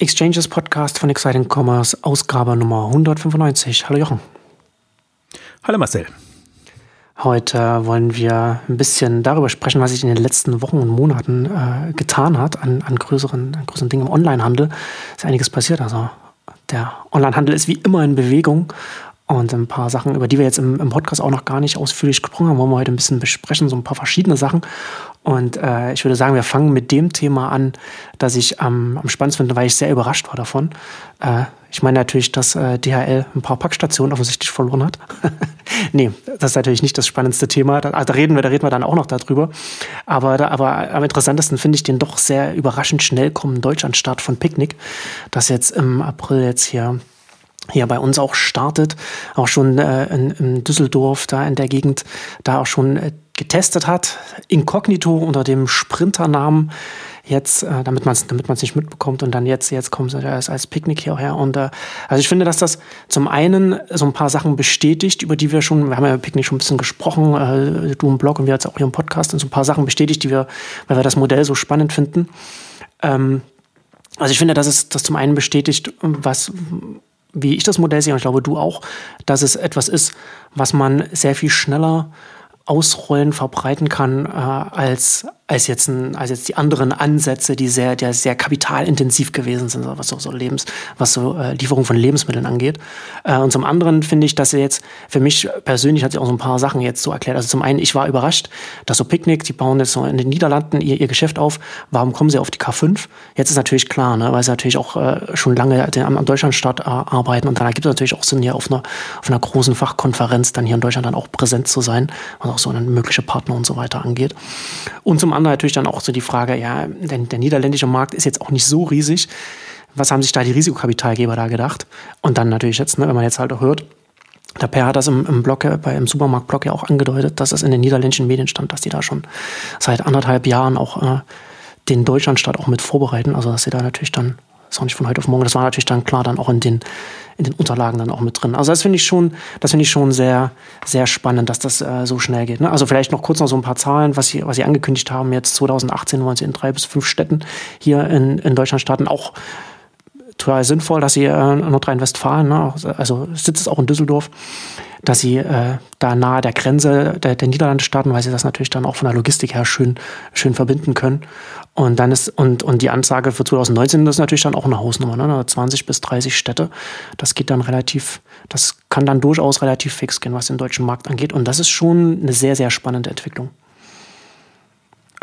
Exchanges Podcast von Exciting Commerce, Ausgabe Nummer 195. Hallo Jochen. Hallo Marcel. Heute wollen wir ein bisschen darüber sprechen, was sich in den letzten Wochen und Monaten äh, getan hat an, an, größeren, an größeren Dingen im Onlinehandel. Ist einiges passiert. Also der Onlinehandel ist wie immer in Bewegung und ein paar Sachen, über die wir jetzt im, im, Podcast auch noch gar nicht ausführlich gesprochen haben, wollen wir heute ein bisschen besprechen, so ein paar verschiedene Sachen. Und äh, ich würde sagen, wir fangen mit dem Thema an, das ich ähm, am spannendsten finde, weil ich sehr überrascht war davon. Äh, ich meine natürlich, dass äh, DHL ein paar Packstationen offensichtlich verloren hat. nee, das ist natürlich nicht das spannendste Thema. Da, da, reden wir, da reden wir dann auch noch darüber. Aber, da, aber am interessantesten finde ich den doch sehr überraschend schnell kommenden Deutschlandstart von Picknick, das jetzt im April jetzt hier hier bei uns auch startet, auch schon äh, in, in, Düsseldorf, da in der Gegend, da auch schon äh, getestet hat, inkognito unter dem Sprinternamen jetzt, äh, damit man es damit man's nicht mitbekommt und dann jetzt, jetzt kommt es als, als Picknick hierher. Und äh, also ich finde, dass das zum einen so ein paar Sachen bestätigt, über die wir schon, wir haben ja Picknick schon ein bisschen gesprochen, äh, du im Blog und wir jetzt auch hier im Podcast, und so ein paar Sachen bestätigt, die wir, weil wir das Modell so spannend finden. Ähm, also ich finde, dass es das zum einen bestätigt, was wie ich das Modell sehe, und ich glaube du auch, dass es etwas ist, was man sehr viel schneller ausrollen, verbreiten kann, äh, als, als, jetzt ein, als jetzt die anderen Ansätze, die sehr, die sehr kapitalintensiv gewesen sind, was so, so Lebens, was so äh, Lieferung von Lebensmitteln angeht. Äh, und zum anderen finde ich, dass er jetzt, für mich persönlich hat sich auch so ein paar Sachen jetzt so erklärt. Also zum einen, ich war überrascht, dass so Picknick, die bauen jetzt so in den Niederlanden ihr, ihr Geschäft auf. Warum kommen sie auf die K5? Jetzt ist natürlich klar, ne, weil sie natürlich auch äh, schon lange am, am Deutschlandstart äh, arbeiten und dann ergibt es natürlich auch Sinn, hier auf einer, auf einer großen Fachkonferenz dann hier in Deutschland dann auch präsent zu sein. Also auch so eine mögliche Partner und so weiter angeht. Und zum anderen natürlich dann auch so die Frage, ja, der, der niederländische Markt ist jetzt auch nicht so riesig. Was haben sich da die Risikokapitalgeber da gedacht? Und dann natürlich jetzt, ne, wenn man jetzt halt auch hört, der Per hat das im, im Blog, bei, im Supermarktblog ja auch angedeutet, dass es in den niederländischen Medien stand, dass die da schon seit anderthalb Jahren auch äh, den Deutschlandstart auch mit vorbereiten. Also dass sie da natürlich dann, ist auch nicht von heute auf morgen, das war natürlich dann klar dann auch in den in den Unterlagen dann auch mit drin. Also das finde ich schon, das finde ich schon sehr, sehr spannend, dass das äh, so schnell geht. Ne? Also vielleicht noch kurz noch so ein paar Zahlen, was sie, was sie angekündigt haben. Jetzt 2018 wollen sie in drei bis fünf Städten hier in, in Deutschland starten. Auch total sinnvoll, dass sie äh, Nordrhein-Westfalen, ne? also sitzt es auch in Düsseldorf, dass sie äh, da nahe der Grenze der, der Niederlande starten, weil sie das natürlich dann auch von der Logistik her schön, schön verbinden können. Und dann ist, und, und die Ansage für 2019 ist natürlich dann auch eine Hausnummer, ne? 20 bis 30 Städte. Das geht dann relativ, das kann dann durchaus relativ fix gehen, was den deutschen Markt angeht. Und das ist schon eine sehr, sehr spannende Entwicklung.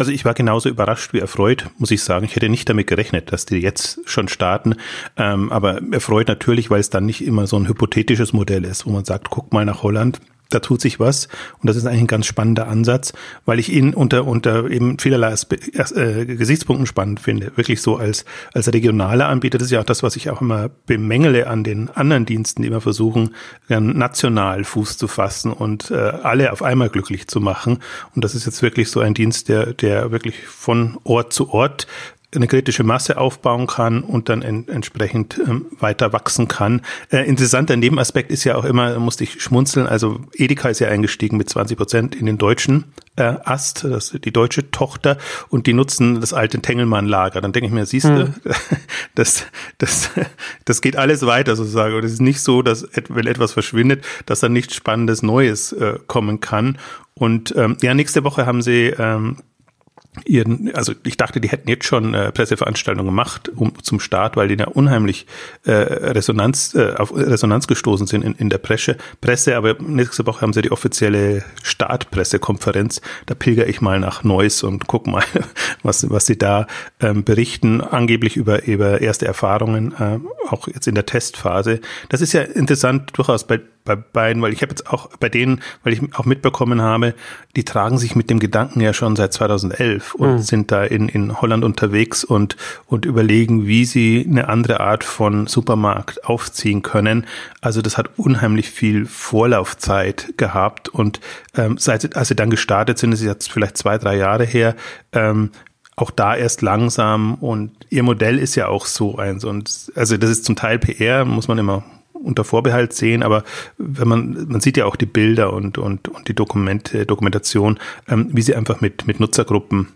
Also ich war genauso überrascht wie erfreut, muss ich sagen. Ich hätte nicht damit gerechnet, dass die jetzt schon starten. Ähm, aber erfreut natürlich, weil es dann nicht immer so ein hypothetisches Modell ist, wo man sagt, guck mal nach Holland, da tut sich was. Und das ist eigentlich ein ganz spannender Ansatz, weil ich ihn unter, unter eben vielerlei äh, Gesichtspunkten spannend finde. Wirklich so als, als regionaler Anbieter. Das ist ja auch das, was ich auch immer bemängele an den anderen Diensten, die immer versuchen, national Fuß zu fassen und äh, alle auf einmal glücklich zu machen. Und das ist jetzt wirklich so ein Dienst, der, der wirklich von Ort zu Ort eine kritische Masse aufbauen kann und dann en entsprechend ähm, weiter wachsen kann. Äh, interessanter Nebenaspekt ist ja auch immer, musste ich schmunzeln, also Edeka ist ja eingestiegen mit 20 Prozent in den deutschen äh, Ast, das die deutsche Tochter, und die nutzen das alte Tengelmann-Lager. Dann denke ich mir, siehst du, hm. das, das, das geht alles weiter sozusagen. Und es ist nicht so, dass, wenn etwas verschwindet, dass dann nichts Spannendes Neues äh, kommen kann. Und ähm, ja, nächste Woche haben sie ähm, ihren, also ich dachte, die hätten jetzt schon äh, Presseveranstaltungen gemacht um, zum Start, weil die da unheimlich äh, Resonanz, äh, auf Resonanz gestoßen sind in, in der Presse, Presse, aber nächste Woche haben sie die offizielle Startpressekonferenz. Da pilger ich mal nach Neuss und guck mal, was, was sie da ähm, berichten, angeblich über, über erste Erfahrungen, äh, auch jetzt in der Testphase. Das ist ja interessant durchaus bei bei beiden, weil ich habe jetzt auch bei denen, weil ich auch mitbekommen habe, die tragen sich mit dem Gedanken ja schon seit 2011 und mhm. sind da in, in Holland unterwegs und, und überlegen, wie sie eine andere Art von Supermarkt aufziehen können. Also das hat unheimlich viel Vorlaufzeit gehabt und ähm, seit als sie dann gestartet sind, ist jetzt vielleicht zwei, drei Jahre her, ähm, auch da erst langsam und ihr Modell ist ja auch so eins und also das ist zum Teil PR, muss man immer unter Vorbehalt sehen, aber wenn man, man sieht ja auch die Bilder und, und, und die Dokumente, Dokumentation, ähm, wie sie einfach mit, mit Nutzergruppen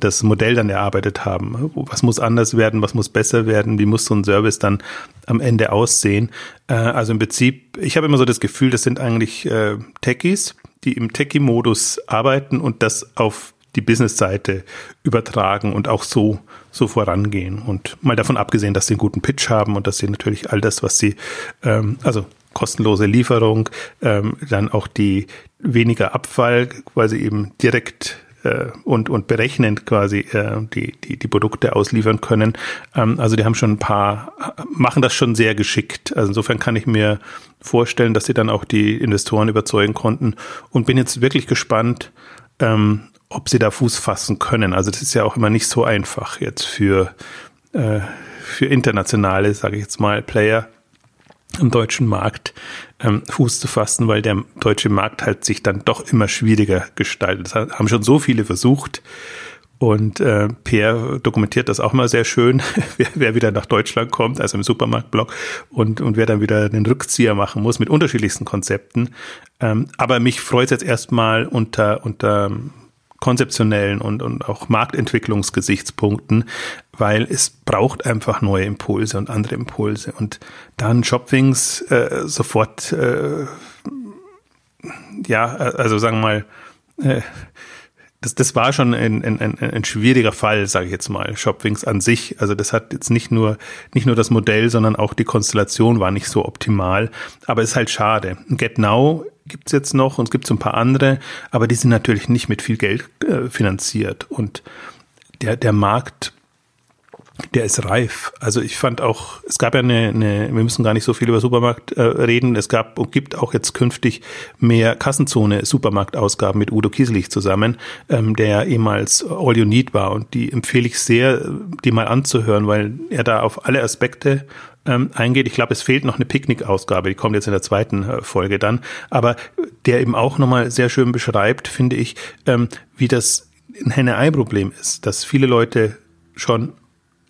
das Modell dann erarbeitet haben. Was muss anders werden, was muss besser werden, wie muss so ein Service dann am Ende aussehen. Äh, also im Prinzip, ich habe immer so das Gefühl, das sind eigentlich äh, Techies, die im Techie-Modus arbeiten und das auf die Business-Seite übertragen und auch so, so vorangehen. Und mal davon abgesehen, dass sie einen guten Pitch haben und dass sie natürlich all das, was sie, ähm, also kostenlose Lieferung, ähm, dann auch die weniger Abfall, sie eben direkt äh, und, und berechnend quasi äh, die, die, die Produkte ausliefern können. Ähm, also die haben schon ein paar, machen das schon sehr geschickt. Also insofern kann ich mir vorstellen, dass sie dann auch die Investoren überzeugen konnten und bin jetzt wirklich gespannt, ähm, ob sie da Fuß fassen können. Also das ist ja auch immer nicht so einfach jetzt für, äh, für internationale, sage ich jetzt mal, Player im deutschen Markt ähm, Fuß zu fassen, weil der deutsche Markt halt sich dann doch immer schwieriger gestaltet. Das haben schon so viele versucht. Und äh, Pierre dokumentiert das auch mal sehr schön, wer, wer wieder nach Deutschland kommt, also im Supermarktblock, und, und wer dann wieder den Rückzieher machen muss mit unterschiedlichsten Konzepten. Ähm, aber mich freut es jetzt erstmal unter, unter konzeptionellen und, und auch Marktentwicklungsgesichtspunkten, weil es braucht einfach neue Impulse und andere Impulse. Und dann Shopwings äh, sofort, äh, ja, also sagen wir mal, äh, das, das war schon ein, ein, ein, ein schwieriger Fall, sage ich jetzt mal, Shopwings an sich. Also das hat jetzt nicht nur, nicht nur das Modell, sondern auch die Konstellation war nicht so optimal. Aber es ist halt schade. GetNow gibt's jetzt noch und es gibt so ein paar andere, aber die sind natürlich nicht mit viel Geld äh, finanziert. Und der, der Markt der ist reif. Also ich fand auch, es gab ja eine, eine wir müssen gar nicht so viel über Supermarkt äh, reden, es gab und gibt auch jetzt künftig mehr Kassenzone Supermarktausgaben mit Udo Kieselich zusammen, ähm, der ja ehemals All You Need war und die empfehle ich sehr, die mal anzuhören, weil er da auf alle Aspekte ähm, eingeht. Ich glaube, es fehlt noch eine Picknick-Ausgabe, die kommt jetzt in der zweiten äh, Folge dann, aber der eben auch nochmal sehr schön beschreibt, finde ich, ähm, wie das ein Henne-Ei-Problem ist, dass viele Leute schon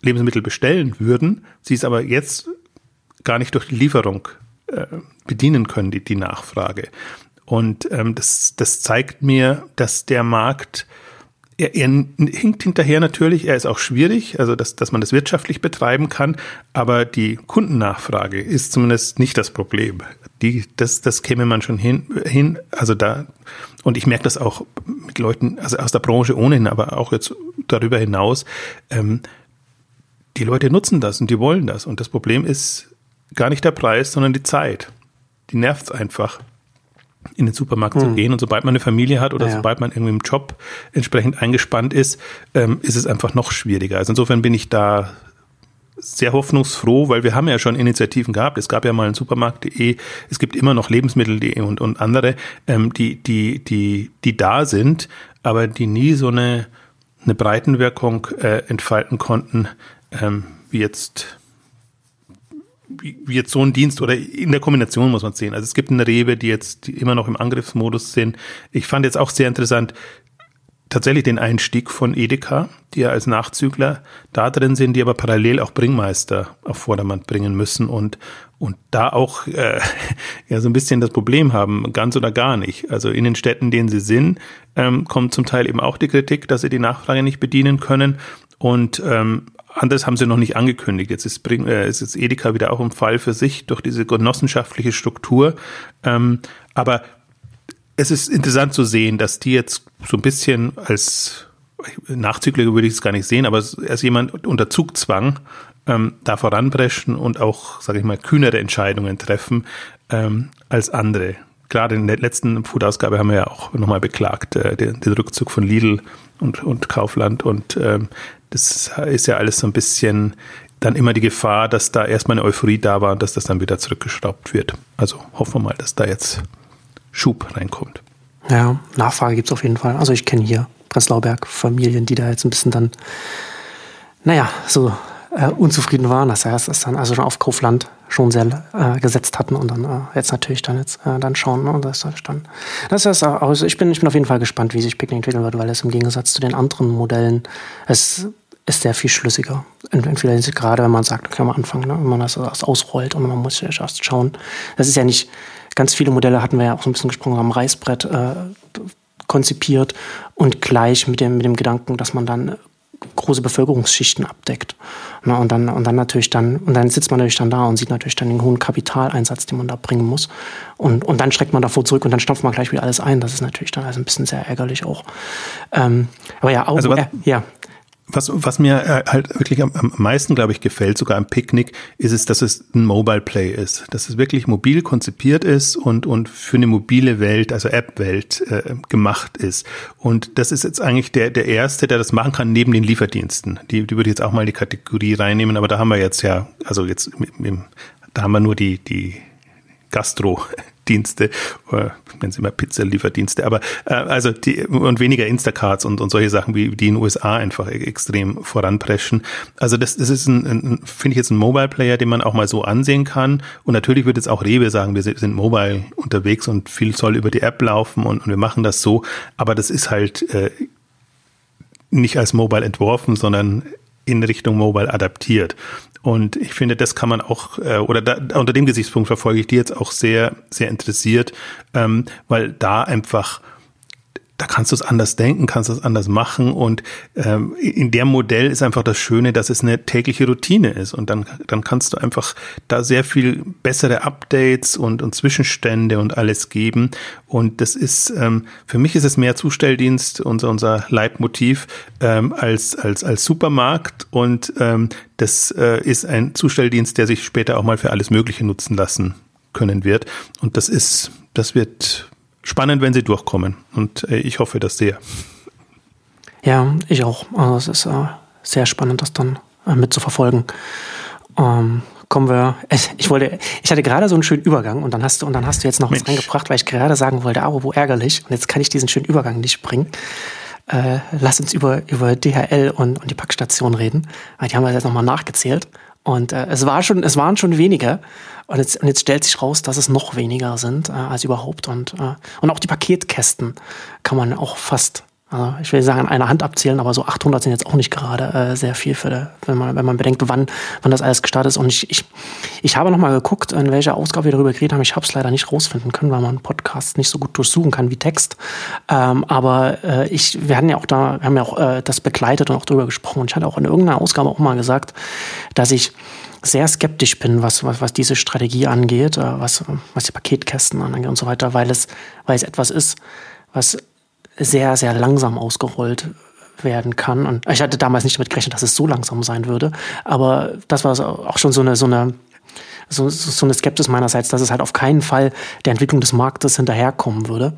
Lebensmittel bestellen würden, sie es aber jetzt gar nicht durch die Lieferung äh, bedienen können, die, die Nachfrage. Und ähm, das, das zeigt mir, dass der Markt, er, er hinkt hinterher natürlich, er ist auch schwierig, also dass, dass man das wirtschaftlich betreiben kann, aber die Kundennachfrage ist zumindest nicht das Problem. Die, das, das käme man schon hin, hin, also da, und ich merke das auch mit Leuten, also aus der Branche ohnehin, aber auch jetzt darüber hinaus, ähm, die Leute nutzen das und die wollen das. Und das Problem ist gar nicht der Preis, sondern die Zeit. Die nervt einfach, in den Supermarkt hm. zu gehen. Und sobald man eine Familie hat oder ja. sobald man irgendwie im Job entsprechend eingespannt ist, ähm, ist es einfach noch schwieriger. Also insofern bin ich da sehr hoffnungsfroh, weil wir haben ja schon Initiativen gehabt. Es gab ja mal ein Supermarkt.de, es gibt immer noch Lebensmittel.de und, und andere, ähm, die, die, die, die da sind, aber die nie so eine, eine Breitenwirkung äh, entfalten konnten, ähm, wie jetzt wie jetzt so ein Dienst oder in der Kombination muss man sehen. Also es gibt eine Rewe, die jetzt immer noch im Angriffsmodus sind. Ich fand jetzt auch sehr interessant tatsächlich den Einstieg von Edeka, die ja als Nachzügler da drin sind, die aber parallel auch Bringmeister auf Vordermann bringen müssen und und da auch äh, ja so ein bisschen das Problem haben, ganz oder gar nicht. Also in den Städten, in denen sie sind, ähm, kommt zum Teil eben auch die Kritik, dass sie die Nachfrage nicht bedienen können. Und ähm, Anders haben sie noch nicht angekündigt. Jetzt ist, Bring, äh, ist jetzt Edeka wieder auch im Fall für sich durch diese genossenschaftliche Struktur. Ähm, aber es ist interessant zu sehen, dass die jetzt so ein bisschen als Nachzügler würde ich es gar nicht sehen, aber als jemand unter Zugzwang ähm, da voranbrechen und auch, sage ich mal, kühnere Entscheidungen treffen ähm, als andere. Gerade in der letzten Food-Ausgabe haben wir ja auch nochmal beklagt, äh, den, den, Rückzug von Lidl und, und Kaufland und ähm, das ist ja alles so ein bisschen dann immer die Gefahr, dass da erstmal eine Euphorie da war und dass das dann wieder zurückgeschraubt wird. Also hoffen wir mal, dass da jetzt Schub reinkommt. Ja, Nachfrage gibt es auf jeden Fall. Also ich kenne hier Breslauberg-Familien, die da jetzt ein bisschen dann, naja, so äh, unzufrieden waren, dass er es dann also schon auf Kaufland schon sehr äh, gesetzt hatten und dann äh, jetzt natürlich dann jetzt äh, dann schauen. Ne? Das ist dann, das ist also ich bin ich bin auf jeden Fall gespannt, wie sich Picknick entwickeln wird, weil es im Gegensatz zu den anderen Modellen es ist sehr viel schlüssiger. Entweder gerade, wenn man sagt, okay, am Anfang, ne, wenn man das erst ausrollt und man muss ja erst schauen. Das ist ja nicht, ganz viele Modelle hatten wir ja auch so ein bisschen gesprochen, am Reißbrett äh, konzipiert und gleich mit dem, mit dem Gedanken, dass man dann große Bevölkerungsschichten abdeckt. Na, und dann, und dann natürlich dann, und dann sitzt man natürlich dann da und sieht natürlich dann den hohen Kapitaleinsatz, den man da bringen muss. Und, und dann schreckt man davor zurück und dann stopft man gleich wieder alles ein. Das ist natürlich dann also ein bisschen sehr ärgerlich auch. Ähm, aber ja, auch, also was, äh, ja. Was, was mir äh, halt wirklich am, meisten, glaube ich, gefällt, sogar am Picknick, ist es, dass es ein Mobile Play ist. Dass es wirklich mobil konzipiert ist und, und für eine mobile Welt, also App-Welt, äh, gemacht ist. Und das ist jetzt eigentlich der, der erste, der das machen kann, neben den Lieferdiensten. Die, die würde ich jetzt auch mal in die Kategorie reinnehmen, aber da haben wir jetzt ja, also jetzt, da haben wir nur die, die Gastro-Dienste, äh, nennen sie immer Pizza-Lieferdienste, aber äh, also die und weniger Instacarts und, und solche Sachen, wie die in den USA einfach e-, extrem voranpreschen. Also das, das ist ein, ein finde ich jetzt ein Mobile-Player, den man auch mal so ansehen kann. Und natürlich wird jetzt auch Rewe sagen, wir sind mobile unterwegs und viel soll über die App laufen und, und wir machen das so. Aber das ist halt äh, nicht als Mobile entworfen, sondern in Richtung Mobile adaptiert. Und ich finde, das kann man auch, äh, oder da, unter dem Gesichtspunkt verfolge ich die jetzt auch sehr, sehr interessiert, ähm, weil da einfach da kannst du es anders denken, kannst du es anders machen und ähm, in dem Modell ist einfach das Schöne, dass es eine tägliche Routine ist und dann, dann kannst du einfach da sehr viel bessere Updates und, und Zwischenstände und alles geben und das ist, ähm, für mich ist es mehr Zustelldienst, unser, unser Leitmotiv, ähm, als, als, als Supermarkt und ähm, das äh, ist ein Zustelldienst, der sich später auch mal für alles Mögliche nutzen lassen können wird und das ist, das wird spannend, wenn sie durchkommen. Und äh, ich hoffe das sehr. Ja, ich auch. Also es ist äh, sehr spannend, das dann äh, mitzuverfolgen. Ähm, kommen wir. Ich wollte, ich hatte gerade so einen schönen Übergang und dann hast du und dann hast du jetzt noch Mensch. was reingebracht, weil ich gerade sagen wollte, aber wo ärgerlich. Und jetzt kann ich diesen schönen Übergang nicht bringen. Äh, lass uns über, über DHL und, und die Packstation reden. Die haben wir jetzt nochmal nachgezählt. Und äh, es, war schon, es waren schon weniger. Und jetzt, und jetzt stellt sich raus, dass es noch weniger sind äh, als überhaupt. Und, äh, und auch die Paketkästen kann man auch fast also ich will sagen, an einer Hand abzählen, aber so 800 sind jetzt auch nicht gerade äh, sehr viel, für, wenn, man, wenn man bedenkt, wann, wann das alles gestartet ist. Und ich, ich, ich habe nochmal geguckt, in welcher Ausgabe wir darüber geredet haben. Ich habe es leider nicht rausfinden können, weil man Podcasts nicht so gut durchsuchen kann wie Text. Ähm, aber äh, ich, wir hatten ja auch da, wir haben ja auch äh, das begleitet und auch darüber gesprochen. Und ich hatte auch in irgendeiner Ausgabe auch mal gesagt, dass ich sehr skeptisch bin, was, was, was diese Strategie angeht, äh, was, was die Paketkästen angeht und so weiter, weil es, weil es etwas ist, was sehr, sehr langsam ausgerollt werden kann. Und ich hatte damals nicht damit gerechnet, dass es so langsam sein würde. Aber das war auch schon so eine, so eine, so, so eine Skepsis meinerseits, dass es halt auf keinen Fall der Entwicklung des Marktes hinterherkommen würde.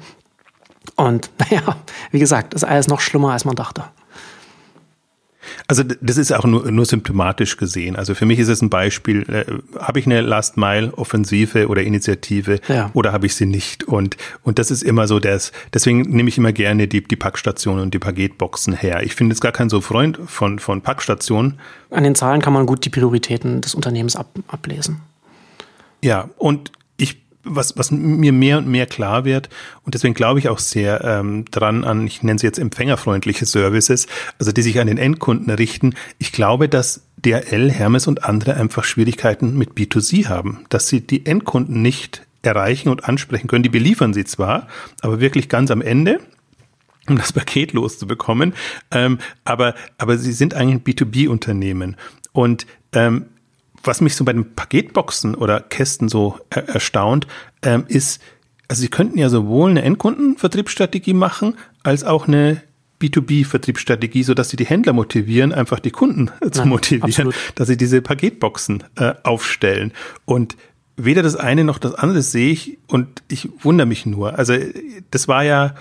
Und naja, wie gesagt, ist alles noch schlimmer, als man dachte. Also das ist auch nur, nur symptomatisch gesehen. Also für mich ist es ein Beispiel, äh, habe ich eine Last Mile Offensive oder Initiative ja. oder habe ich sie nicht? Und, und das ist immer so das, deswegen nehme ich immer gerne die, die Packstationen und die Paketboxen her. Ich finde jetzt gar kein so Freund von, von Packstationen. An den Zahlen kann man gut die Prioritäten des Unternehmens ab, ablesen. Ja, und was, was mir mehr und mehr klar wird, und deswegen glaube ich auch sehr ähm, dran an, ich nenne sie jetzt empfängerfreundliche Services, also die sich an den Endkunden richten. Ich glaube, dass DRL, Hermes und andere einfach Schwierigkeiten mit B2C haben, dass sie die Endkunden nicht erreichen und ansprechen können. Die beliefern sie zwar, aber wirklich ganz am Ende, um das Paket loszubekommen. Ähm, aber, aber sie sind eigentlich ein B2B-Unternehmen. Und ähm, was mich so bei den Paketboxen oder Kästen so er erstaunt, ähm, ist, also sie könnten ja sowohl eine Endkundenvertriebsstrategie machen, als auch eine B2B-Vertriebsstrategie, so dass sie die Händler motivieren, einfach die Kunden zu Nein, motivieren, absolut. dass sie diese Paketboxen äh, aufstellen. Und weder das eine noch das andere sehe ich und ich wundere mich nur. Also das war ja,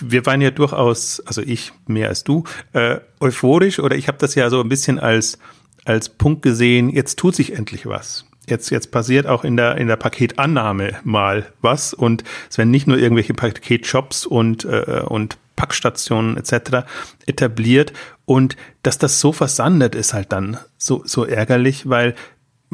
wir waren ja durchaus, also ich mehr als du, äh, euphorisch oder ich habe das ja so ein bisschen als als Punkt gesehen, jetzt tut sich endlich was. Jetzt, jetzt passiert auch in der, in der Paketannahme mal was und es werden nicht nur irgendwelche Paketshops und, äh, und Packstationen etc. etabliert und dass das so versandet ist halt dann so, so ärgerlich, weil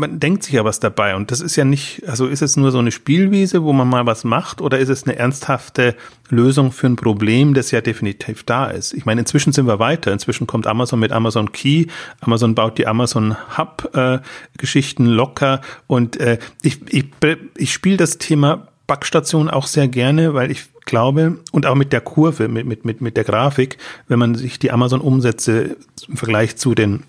man denkt sich ja was dabei und das ist ja nicht, also ist es nur so eine Spielwiese, wo man mal was macht oder ist es eine ernsthafte Lösung für ein Problem, das ja definitiv da ist? Ich meine, inzwischen sind wir weiter. Inzwischen kommt Amazon mit Amazon Key, Amazon baut die Amazon Hub äh, Geschichten locker und äh, ich, ich, ich spiele das Thema Backstation auch sehr gerne, weil ich glaube, und auch mit der Kurve, mit, mit, mit, mit der Grafik, wenn man sich die Amazon-Umsätze im Vergleich zu den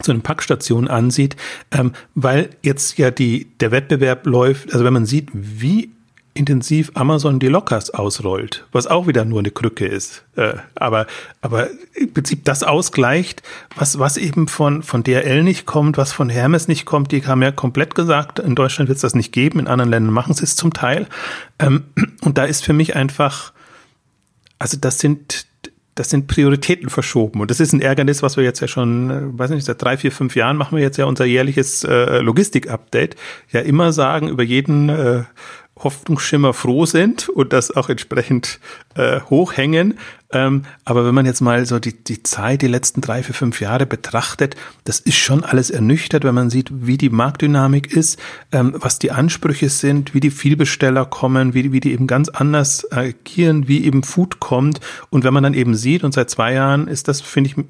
zu den Packstationen ansieht, ähm, weil jetzt ja die, der Wettbewerb läuft, also wenn man sieht, wie intensiv Amazon die Lockers ausrollt, was auch wieder nur eine Krücke ist. Äh, aber, aber im Prinzip das ausgleicht, was, was eben von, von DRL nicht kommt, was von Hermes nicht kommt. Die haben ja komplett gesagt, in Deutschland wird es das nicht geben, in anderen Ländern machen sie es zum Teil. Ähm, und da ist für mich einfach, also das sind, das sind Prioritäten verschoben. Und das ist ein Ärgernis, was wir jetzt ja schon, äh, weiß nicht, seit drei, vier, fünf Jahren machen wir jetzt ja unser jährliches äh, Logistik-Update. Ja, immer sagen über jeden äh, Hoffnungsschimmer froh sind und das auch entsprechend äh, hochhängen. Ähm, aber wenn man jetzt mal so die, die Zeit, die letzten drei, vier, fünf Jahre betrachtet, das ist schon alles ernüchtert, wenn man sieht, wie die Marktdynamik ist, ähm, was die Ansprüche sind, wie die Vielbesteller kommen, wie, wie die eben ganz anders agieren, wie eben Food kommt. Und wenn man dann eben sieht, und seit zwei Jahren ist das, finde ich,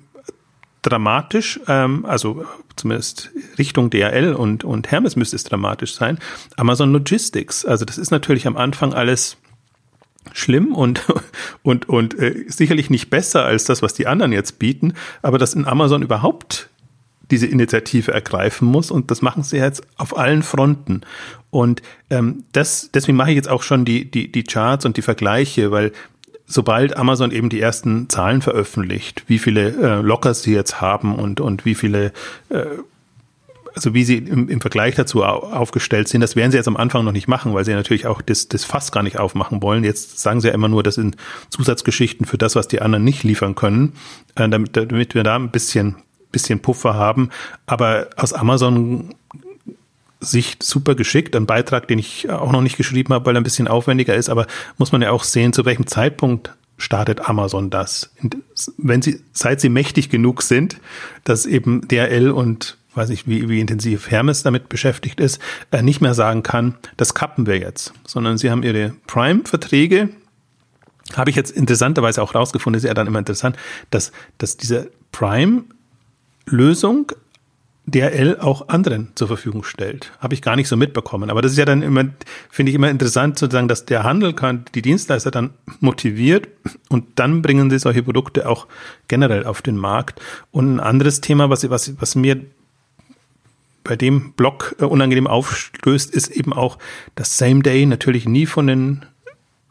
dramatisch, ähm, also zumindest Richtung DHL und, und Hermes müsste es dramatisch sein. Amazon Logistics, also das ist natürlich am Anfang alles schlimm und, und, und äh, sicherlich nicht besser als das, was die anderen jetzt bieten, aber dass in Amazon überhaupt diese Initiative ergreifen muss und das machen sie jetzt auf allen Fronten. Und ähm, das, deswegen mache ich jetzt auch schon die, die, die Charts und die Vergleiche, weil sobald Amazon eben die ersten Zahlen veröffentlicht, wie viele äh, Lockers sie jetzt haben und, und wie viele, äh, also wie sie im, im Vergleich dazu aufgestellt sind, das werden sie jetzt am Anfang noch nicht machen, weil sie natürlich auch das, das Fass gar nicht aufmachen wollen. Jetzt sagen sie ja immer nur, das sind Zusatzgeschichten für das, was die anderen nicht liefern können, äh, damit, damit wir da ein bisschen, bisschen Puffer haben. Aber aus Amazon Sicht super geschickt. Ein Beitrag, den ich auch noch nicht geschrieben habe, weil er ein bisschen aufwendiger ist, aber muss man ja auch sehen, zu welchem Zeitpunkt startet Amazon das. Wenn sie, seit sie mächtig genug sind, dass eben DRL und weiß ich, wie, wie intensiv Hermes damit beschäftigt ist, äh, nicht mehr sagen kann, das kappen wir jetzt, sondern sie haben ihre Prime-Verträge, habe ich jetzt interessanterweise auch rausgefunden, ist ja dann immer interessant, dass, dass diese Prime-Lösung DRL auch anderen zur Verfügung stellt. Habe ich gar nicht so mitbekommen. Aber das ist ja dann immer, finde ich immer interessant sozusagen, dass der Handel kann die Dienstleister dann motiviert und dann bringen sie solche Produkte auch generell auf den Markt. Und ein anderes Thema, was, was, was mir bei dem Blog äh, unangenehm aufstößt, ist eben auch, dass Same Day natürlich nie von den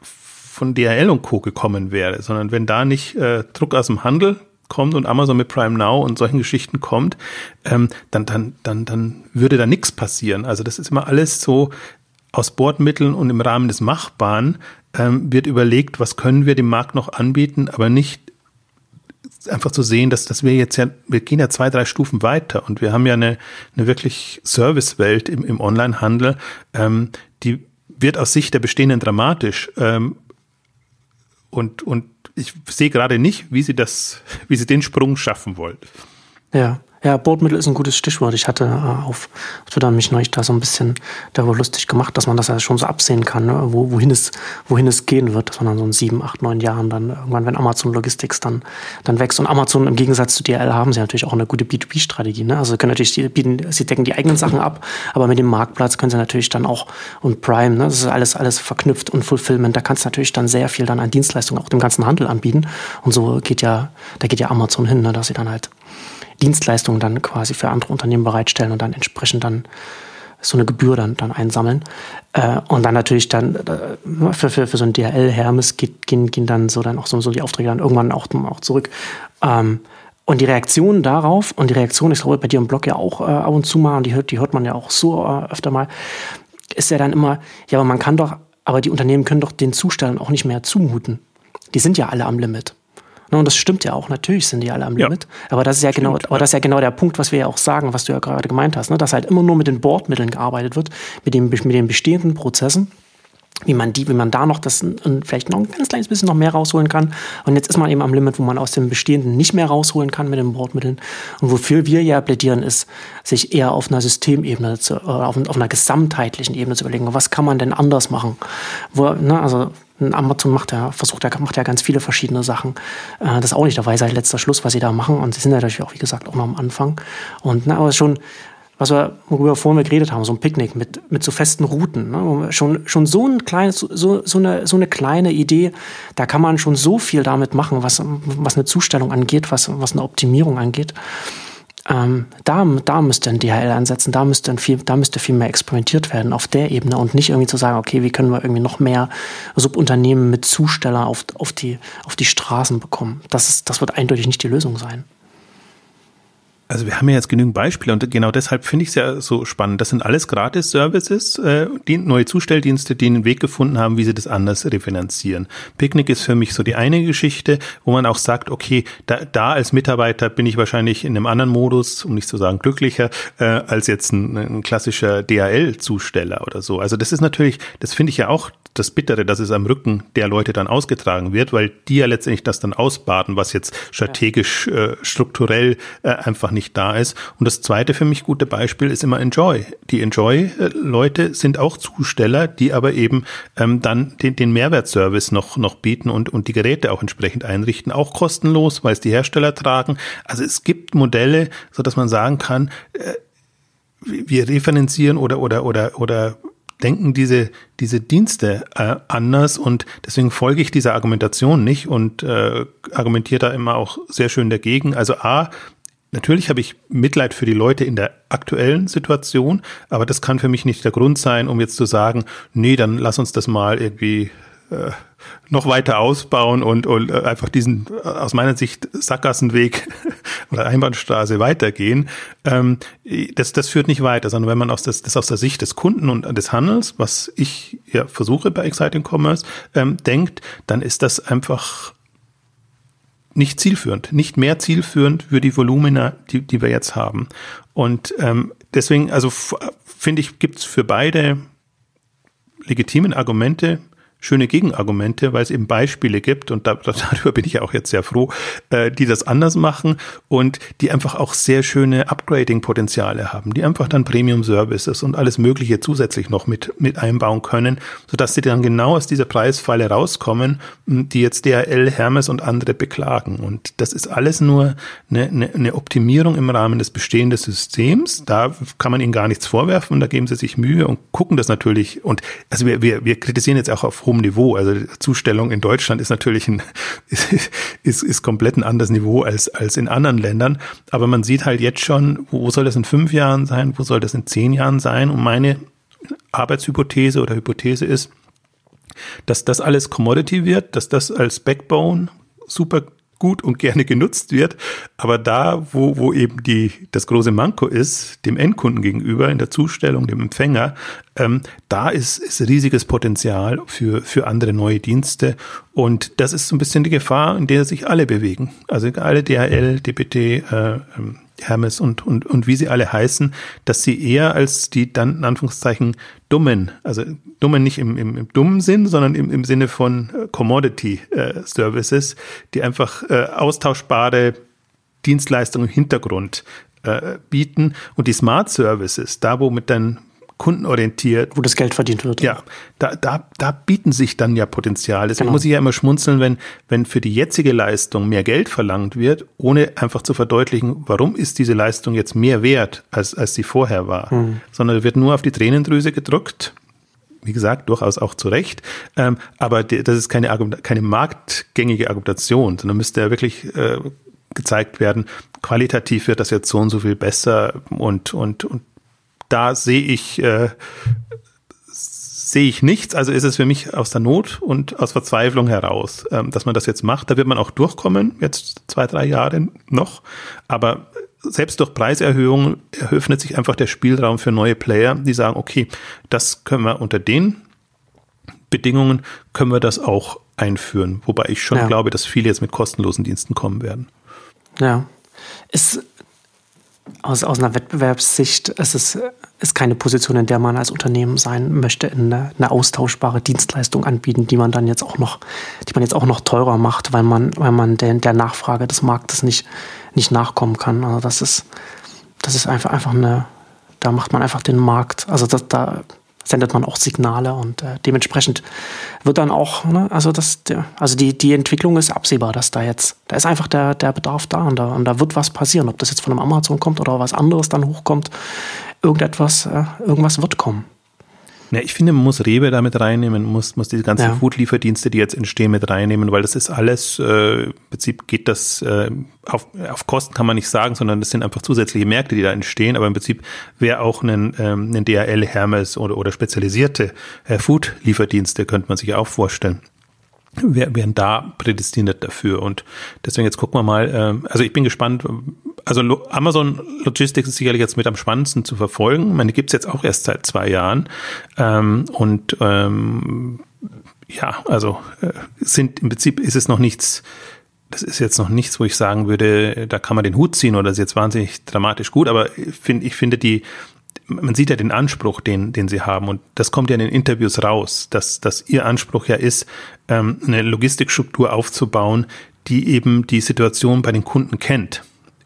von DRL und Co. gekommen wäre, sondern wenn da nicht äh, Druck aus dem Handel kommt und Amazon mit Prime Now und solchen Geschichten kommt, ähm, dann, dann, dann, dann würde da nichts passieren. Also das ist immer alles so aus Bordmitteln und im Rahmen des Machbaren ähm, wird überlegt, was können wir dem Markt noch anbieten, aber nicht einfach zu sehen, dass, dass wir jetzt ja, wir gehen ja zwei, drei Stufen weiter und wir haben ja eine, eine wirklich Servicewelt im, im Onlinehandel, ähm, die wird aus Sicht der Bestehenden dramatisch. Ähm, und, und ich sehe gerade nicht, wie sie das, wie sie den Sprung schaffen wollen. Ja. Ja, Bordmittel ist ein gutes Stichwort. Ich hatte äh, auf Twitter mich neulich da so ein bisschen darüber lustig gemacht, dass man das ja schon so absehen kann, ne? Wo, wohin, es, wohin es gehen wird, dass man dann so in sieben, acht, neun Jahren dann irgendwann, wenn Amazon Logistics dann, dann wächst. Und Amazon im Gegensatz zu DRL haben sie natürlich auch eine gute B2B-Strategie. Ne? Also können natürlich, die, bieten, sie decken die eigenen Sachen ab, aber mit dem Marktplatz können sie natürlich dann auch und Prime, ne? das ist alles, alles verknüpft und Fulfillment, da kannst du natürlich dann sehr viel dann an Dienstleistungen auch dem ganzen Handel anbieten. Und so geht ja, da geht ja Amazon hin, ne? dass sie dann halt Dienstleistungen dann quasi für andere Unternehmen bereitstellen und dann entsprechend dann so eine Gebühr dann, dann einsammeln. Äh, und dann natürlich dann äh, für, für, für so ein DHL, Hermes geht, gehen, gehen dann so dann auch so, so die Aufträge dann irgendwann auch, auch zurück. Ähm, und die Reaktion darauf, und die Reaktion, ich glaube bei dir im Blog ja auch äh, ab und zu mal, und die hört, die hört man ja auch so äh, öfter mal, ist ja dann immer, ja, aber man kann doch, aber die Unternehmen können doch den Zustellern auch nicht mehr zumuten. Die sind ja alle am Limit. Ne, und das stimmt ja auch, natürlich sind die alle am Limit. Ja. Aber das ist ja genau, stimmt, genau, aber das ist ja genau der Punkt, was wir ja auch sagen, was du ja gerade gemeint hast, ne? dass halt immer nur mit den Bordmitteln gearbeitet wird, mit, dem, mit den bestehenden Prozessen. wie man die, wie man da noch das vielleicht noch ein ganz kleines bisschen noch mehr rausholen kann. Und jetzt ist man eben am Limit, wo man aus dem Bestehenden nicht mehr rausholen kann mit den Bordmitteln. Und wofür wir ja plädieren, ist, sich eher auf einer Systemebene zu, auf, auf einer gesamtheitlichen Ebene zu überlegen, was kann man denn anders machen? Wo, ne, also Amazon macht ja, versucht ja, macht ja ganz viele verschiedene Sachen. Äh, das ist auch nicht der Weisheit letzter Schluss, was sie da machen. Und sie sind ja natürlich auch, wie gesagt, auch noch am Anfang. Und na, aber schon, was wir, worüber vorhin wir geredet haben, so ein Picknick mit, mit so festen Routen. Ne? Schon, schon so, ein kleines, so, so, eine, so eine kleine Idee, da kann man schon so viel damit machen, was, was eine Zustellung angeht, was, was eine Optimierung angeht. Ähm, da, da müsste ein DHL ansetzen, da müsste, viel, da müsste viel mehr experimentiert werden auf der Ebene und nicht irgendwie zu sagen, okay, wie können wir irgendwie noch mehr Subunternehmen mit Zusteller auf, auf, die, auf die Straßen bekommen. Das, ist, das wird eindeutig nicht die Lösung sein. Also wir haben ja jetzt genügend Beispiele und genau deshalb finde ich es ja so spannend. Das sind alles Gratis-Services, äh, die neue Zustelldienste, die einen Weg gefunden haben, wie sie das anders refinanzieren. Picknick ist für mich so die eine Geschichte, wo man auch sagt, okay, da, da als Mitarbeiter bin ich wahrscheinlich in einem anderen Modus, um nicht zu sagen glücklicher, äh, als jetzt ein, ein klassischer DHL-Zusteller oder so. Also das ist natürlich, das finde ich ja auch das Bittere, dass es am Rücken der Leute dann ausgetragen wird, weil die ja letztendlich das dann ausbaden, was jetzt strategisch, äh, strukturell äh, einfach nicht da ist. Und das zweite für mich gute Beispiel ist immer Enjoy. Die Enjoy-Leute sind auch Zusteller, die aber eben ähm, dann den, den Mehrwertservice noch, noch bieten und, und die Geräte auch entsprechend einrichten, auch kostenlos, weil es die Hersteller tragen. Also es gibt Modelle, so dass man sagen kann, äh, wir refinanzieren oder, oder, oder, oder denken diese, diese Dienste äh, anders und deswegen folge ich dieser Argumentation nicht und äh, argumentiere da immer auch sehr schön dagegen. Also A, natürlich habe ich Mitleid für die Leute in der aktuellen Situation, aber das kann für mich nicht der Grund sein, um jetzt zu sagen, nee, dann lass uns das mal irgendwie noch weiter ausbauen und, und äh, einfach diesen äh, aus meiner Sicht Sackgassenweg oder Einbahnstraße weitergehen. Ähm, das, das führt nicht weiter, sondern wenn man aus das, das aus der Sicht des Kunden und des Handels, was ich ja versuche bei Exciting Commerce, ähm, denkt, dann ist das einfach nicht zielführend, nicht mehr zielführend für die Volumina, die, die wir jetzt haben. Und ähm, deswegen, also finde ich, gibt es für beide legitimen Argumente, schöne Gegenargumente, weil es eben Beispiele gibt und da, darüber bin ich ja auch jetzt sehr froh, äh, die das anders machen und die einfach auch sehr schöne Upgrading-Potenziale haben, die einfach dann Premium-Services und alles Mögliche zusätzlich noch mit, mit einbauen können, sodass sie dann genau aus dieser Preisfalle rauskommen, die jetzt DHL, Hermes und andere beklagen. Und das ist alles nur eine, eine, eine Optimierung im Rahmen des bestehenden Systems. Da kann man ihnen gar nichts vorwerfen, da geben sie sich Mühe und gucken das natürlich. Und also wir, wir, wir kritisieren jetzt auch auf hohem Niveau. Also Zustellung in Deutschland ist natürlich ein, ist, ist komplett ein anderes Niveau als, als in anderen Ländern. Aber man sieht halt jetzt schon, wo soll das in fünf Jahren sein, wo soll das in zehn Jahren sein? Und meine Arbeitshypothese oder Hypothese ist, dass das alles Commodity wird, dass das als Backbone super gut und gerne genutzt wird. Aber da, wo, wo eben die, das große Manko ist, dem Endkunden gegenüber, in der Zustellung, dem Empfänger, ähm, da ist, ist riesiges Potenzial für, für andere neue Dienste. Und das ist so ein bisschen die Gefahr, in der sich alle bewegen. Also alle DHL, DPT, äh, ähm, Hermes und, und, und wie sie alle heißen, dass sie eher als die dann in Anführungszeichen dummen, also dummen nicht im, im, im dummen Sinn, sondern im, im Sinne von äh, Commodity äh, Services, die einfach äh, austauschbare Dienstleistungen im Hintergrund äh, bieten. Und die Smart Services, da wo mit dann kundenorientiert. Wo das Geld verdient wird. Ja, da, da, da bieten sich dann ja Potenziale. Deswegen genau. muss ich ja immer schmunzeln, wenn, wenn für die jetzige Leistung mehr Geld verlangt wird, ohne einfach zu verdeutlichen, warum ist diese Leistung jetzt mehr wert, als, als sie vorher war. Mhm. Sondern wird nur auf die Tränendrüse gedrückt. Wie gesagt, durchaus auch zu Recht. Ähm, aber das ist keine, keine marktgängige Argumentation, sondern müsste ja wirklich äh, gezeigt werden, qualitativ wird das jetzt so und so viel besser und, und, und da sehe ich, äh, sehe ich nichts. Also ist es für mich aus der Not und aus Verzweiflung heraus, ähm, dass man das jetzt macht. Da wird man auch durchkommen, jetzt zwei, drei Jahre noch. Aber selbst durch Preiserhöhungen eröffnet sich einfach der Spielraum für neue Player, die sagen, okay, das können wir unter den Bedingungen, können wir das auch einführen. Wobei ich schon ja. glaube, dass viele jetzt mit kostenlosen Diensten kommen werden. Ja. Es aus, aus einer Wettbewerbssicht ist es ist keine Position, in der man als Unternehmen sein möchte, eine, eine austauschbare Dienstleistung anbieten, die man dann jetzt auch noch, die man jetzt auch noch teurer macht, weil man, weil man der, der Nachfrage des Marktes nicht, nicht nachkommen kann. Also das ist, das ist einfach, einfach eine, da macht man einfach den Markt, also das, da sendet man auch Signale und äh, dementsprechend wird dann auch, ne, also das, also die, die Entwicklung ist absehbar, dass da jetzt, da ist einfach der, der Bedarf da und, da und da wird was passieren, ob das jetzt von einem Amazon kommt oder was anderes dann hochkommt, irgendetwas, äh, irgendwas wird kommen. Ja, ich finde, man muss Rewe damit reinnehmen, muss, muss diese ganzen ja. Food-Lieferdienste, die jetzt entstehen, mit reinnehmen, weil das ist alles, äh, im Prinzip geht das, äh, auf, auf Kosten kann man nicht sagen, sondern das sind einfach zusätzliche Märkte, die da entstehen, aber im Prinzip wäre auch ein, ähm, ein DHL, Hermes oder, oder spezialisierte äh, Food-Lieferdienste, könnte man sich auch vorstellen wären da prädestiniert dafür. Und deswegen jetzt gucken wir mal, äh, also ich bin gespannt, also Amazon Logistics ist sicherlich jetzt mit am spannendsten zu verfolgen. Ich meine, die gibt's jetzt auch erst seit zwei Jahren. Ähm, und ähm, ja, also äh, sind im Prinzip ist es noch nichts, das ist jetzt noch nichts, wo ich sagen würde, da kann man den Hut ziehen oder das ist jetzt wahnsinnig dramatisch gut, aber ich, find, ich finde die, man sieht ja den Anspruch, den, den sie haben. Und das kommt ja in den Interviews raus, dass, dass ihr Anspruch ja ist, ähm, eine Logistikstruktur aufzubauen, die eben die Situation bei den Kunden kennt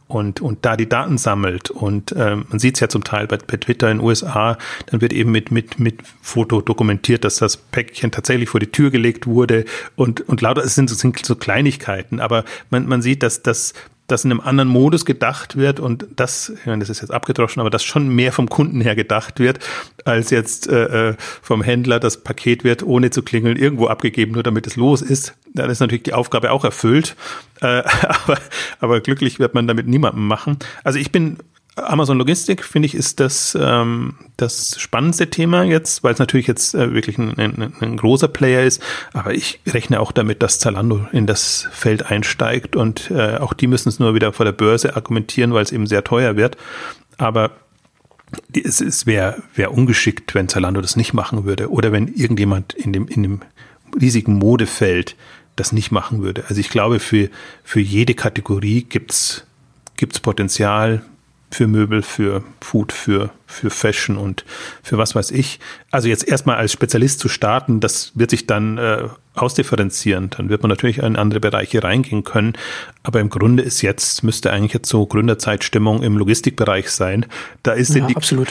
und, und da die Daten sammelt. Und ähm, man sieht es ja zum Teil bei, bei Twitter in den USA, dann wird eben mit, mit, mit Foto dokumentiert, dass das Päckchen tatsächlich vor die Tür gelegt wurde und, und lauter, es sind, sind so Kleinigkeiten, aber man, man sieht, dass, dass dass in einem anderen Modus gedacht wird und das, ich meine, das ist jetzt abgedroschen, aber das schon mehr vom Kunden her gedacht wird, als jetzt äh, äh, vom Händler das Paket wird ohne zu klingeln irgendwo abgegeben, nur damit es los ist. Dann ist natürlich die Aufgabe auch erfüllt, äh, aber, aber glücklich wird man damit niemandem machen. Also ich bin Amazon Logistik, finde ich, ist das ähm, das spannendste Thema jetzt, weil es natürlich jetzt äh, wirklich ein, ein, ein, großer Player ist. Aber ich rechne auch damit, dass Zalando in das Feld einsteigt und äh, auch die müssen es nur wieder vor der Börse argumentieren, weil es eben sehr teuer wird. Aber es, es wäre wär ungeschickt, wenn Zalando das nicht machen würde oder wenn irgendjemand in dem, in dem riesigen Modefeld das nicht machen würde. Also ich glaube, für, für jede Kategorie gibt's gibt's Potenzial, für Möbel, für Food, für, für Fashion und für was weiß ich. Also jetzt erstmal als Spezialist zu starten, das wird sich dann äh, ausdifferenzieren. Dann wird man natürlich in andere Bereiche reingehen können. Aber im Grunde ist jetzt, müsste eigentlich jetzt so Gründerzeitstimmung im Logistikbereich sein. Da ist, ja, die, absolut.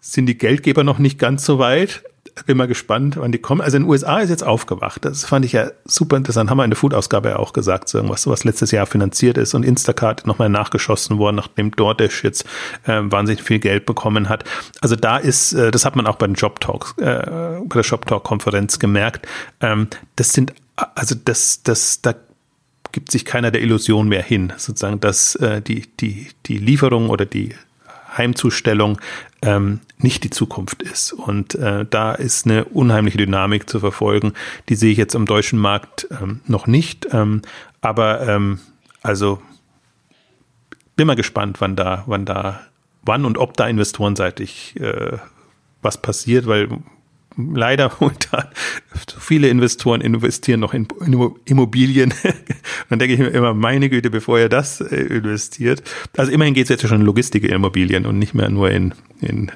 sind die Geldgeber noch nicht ganz so weit bin mal gespannt, wann die kommen. Also in den USA ist jetzt aufgewacht. Das fand ich ja super interessant. Haben wir in der Food-Ausgabe ja auch gesagt, so irgendwas, was letztes Jahr finanziert ist und Instacart nochmal nachgeschossen worden, nachdem DoorDash jetzt äh, wahnsinnig viel Geld bekommen hat. Also da ist, äh, das hat man auch bei den Job Talks, äh, bei der Shop Talk Konferenz gemerkt. Ähm, das sind, also das, das, da gibt sich keiner der Illusion mehr hin, sozusagen, dass äh, die, die, die Lieferung oder die Heimzustellung ähm, nicht die Zukunft ist. Und äh, da ist eine unheimliche Dynamik zu verfolgen. Die sehe ich jetzt am deutschen Markt ähm, noch nicht. Ähm, aber ähm, also bin mal gespannt, wann da, wann da, wann und ob da investorenseitig äh, was passiert, weil leider momentan viele Investoren investieren noch in Immobilien. Dann denke ich mir immer, meine Güte, bevor ihr das äh, investiert. Also immerhin geht es jetzt schon in Logistikimmobilien und nicht mehr nur in, in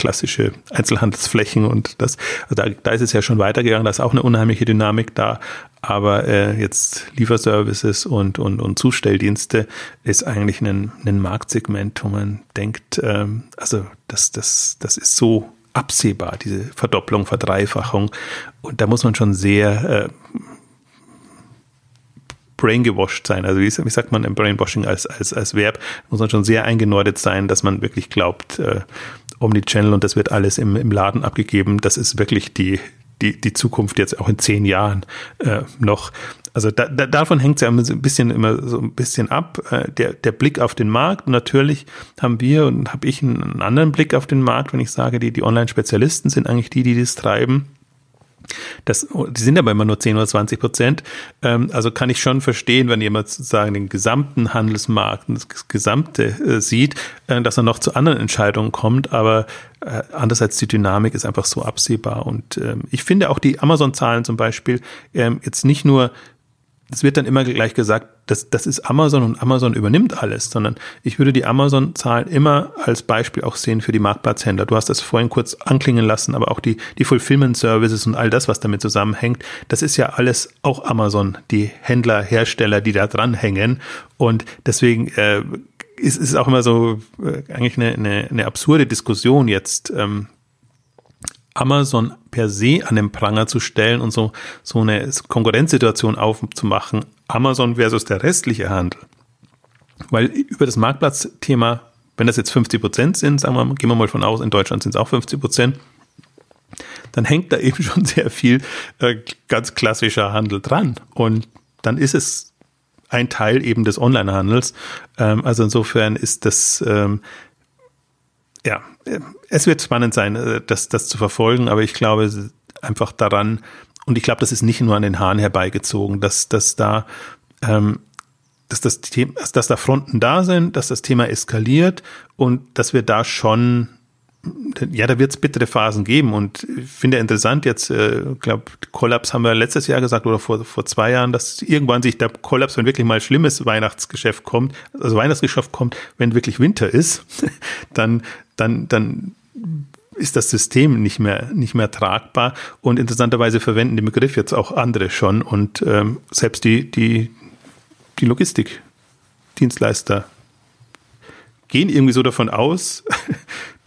klassische Einzelhandelsflächen und das, also da, da ist es ja schon weitergegangen, da ist auch eine unheimliche Dynamik da, aber äh, jetzt Lieferservices und, und, und Zustelldienste ist eigentlich ein, ein Marktsegment, wo man denkt, ähm, also das, das, das ist so absehbar, diese Verdopplung, Verdreifachung. Und da muss man schon sehr äh, braingewashed sein. Also wie, wie sagt man im Brainwashing als, als, als Verb? Muss man schon sehr eingenordet sein, dass man wirklich glaubt, äh, Omnichannel und das wird alles im, im Laden abgegeben. Das ist wirklich die, die, die Zukunft jetzt auch in zehn Jahren äh, noch also da, da, davon hängt es ja ein bisschen immer so ein bisschen ab. Äh, der, der Blick auf den Markt. Natürlich haben wir und habe ich einen anderen Blick auf den Markt, wenn ich sage, die, die Online-Spezialisten sind eigentlich die, die das treiben. Das, die sind aber immer nur 10 oder 20 Prozent. Ähm, also kann ich schon verstehen, wenn jemand sozusagen den gesamten Handelsmarkt das Gesamte äh, sieht, äh, dass er noch zu anderen Entscheidungen kommt. Aber äh, andererseits die Dynamik ist einfach so absehbar. Und ähm, ich finde auch die Amazon-Zahlen zum Beispiel ähm, jetzt nicht nur es wird dann immer gleich gesagt, das, das ist Amazon und Amazon übernimmt alles, sondern ich würde die Amazon-Zahlen immer als Beispiel auch sehen für die Marktplatzhändler. Du hast das vorhin kurz anklingen lassen, aber auch die, die Fulfillment-Services und all das, was damit zusammenhängt, das ist ja alles auch Amazon, die Händler, Hersteller, die da dranhängen. Und deswegen äh, ist es auch immer so äh, eigentlich eine, eine, eine absurde Diskussion jetzt. Ähm, Amazon per se an den Pranger zu stellen und so, so eine Konkurrenzsituation aufzumachen, Amazon versus der restliche Handel. Weil über das Marktplatzthema, wenn das jetzt 50 Prozent sind, sagen wir, gehen wir mal von aus, in Deutschland sind es auch 50 Prozent, dann hängt da eben schon sehr viel äh, ganz klassischer Handel dran. Und dann ist es ein Teil eben des Onlinehandels. Ähm, also insofern ist das ähm, ja, es wird spannend sein, äh, das, das zu verfolgen, aber ich glaube einfach daran, und ich glaube, das ist nicht nur an den Haaren herbeigezogen, dass, dass da, ähm, dass das Thema, dass da Fronten da sind, dass das Thema eskaliert und dass wir da schon ja, da wird es bittere Phasen geben und ich finde interessant jetzt, äh, glaube Kollaps haben wir letztes Jahr gesagt oder vor, vor zwei Jahren, dass irgendwann sich der Kollaps, wenn wirklich mal schlimmes Weihnachtsgeschäft kommt, also Weihnachtsgeschäft kommt, wenn wirklich Winter ist, dann, dann, dann ist das System nicht mehr, nicht mehr tragbar. Und interessanterweise verwenden den Begriff jetzt auch andere schon. Und ähm, selbst die, die, die Logistikdienstleister gehen irgendwie so davon aus,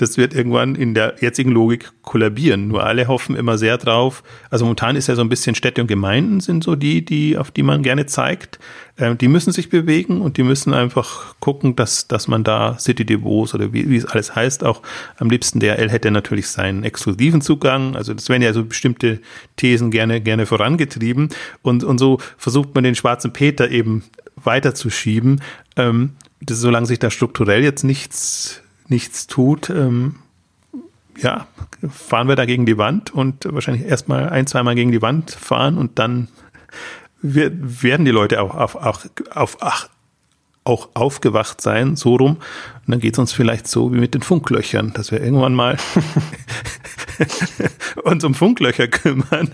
das wird irgendwann in der jetzigen Logik kollabieren. Nur alle hoffen immer sehr drauf. Also momentan ist ja so ein bisschen Städte und Gemeinden sind so die, die, auf die man gerne zeigt. Ähm, die müssen sich bewegen und die müssen einfach gucken, dass, dass man da City Depots oder wie, wie es alles heißt, auch am liebsten DRL hätte natürlich seinen exklusiven Zugang. Also das werden ja so bestimmte Thesen gerne, gerne vorangetrieben. Und, und so versucht man den schwarzen Peter eben weiterzuschieben. Ähm, das, solange sich da strukturell jetzt nichts, nichts tut, ähm, ja, fahren wir da gegen die Wand und wahrscheinlich erstmal ein, zweimal gegen die Wand fahren und dann werden die Leute auch auf, auf, auf, ach, auch aufgewacht sein, so rum. Und dann geht es uns vielleicht so wie mit den Funklöchern, dass wir irgendwann mal uns um Funklöcher kümmern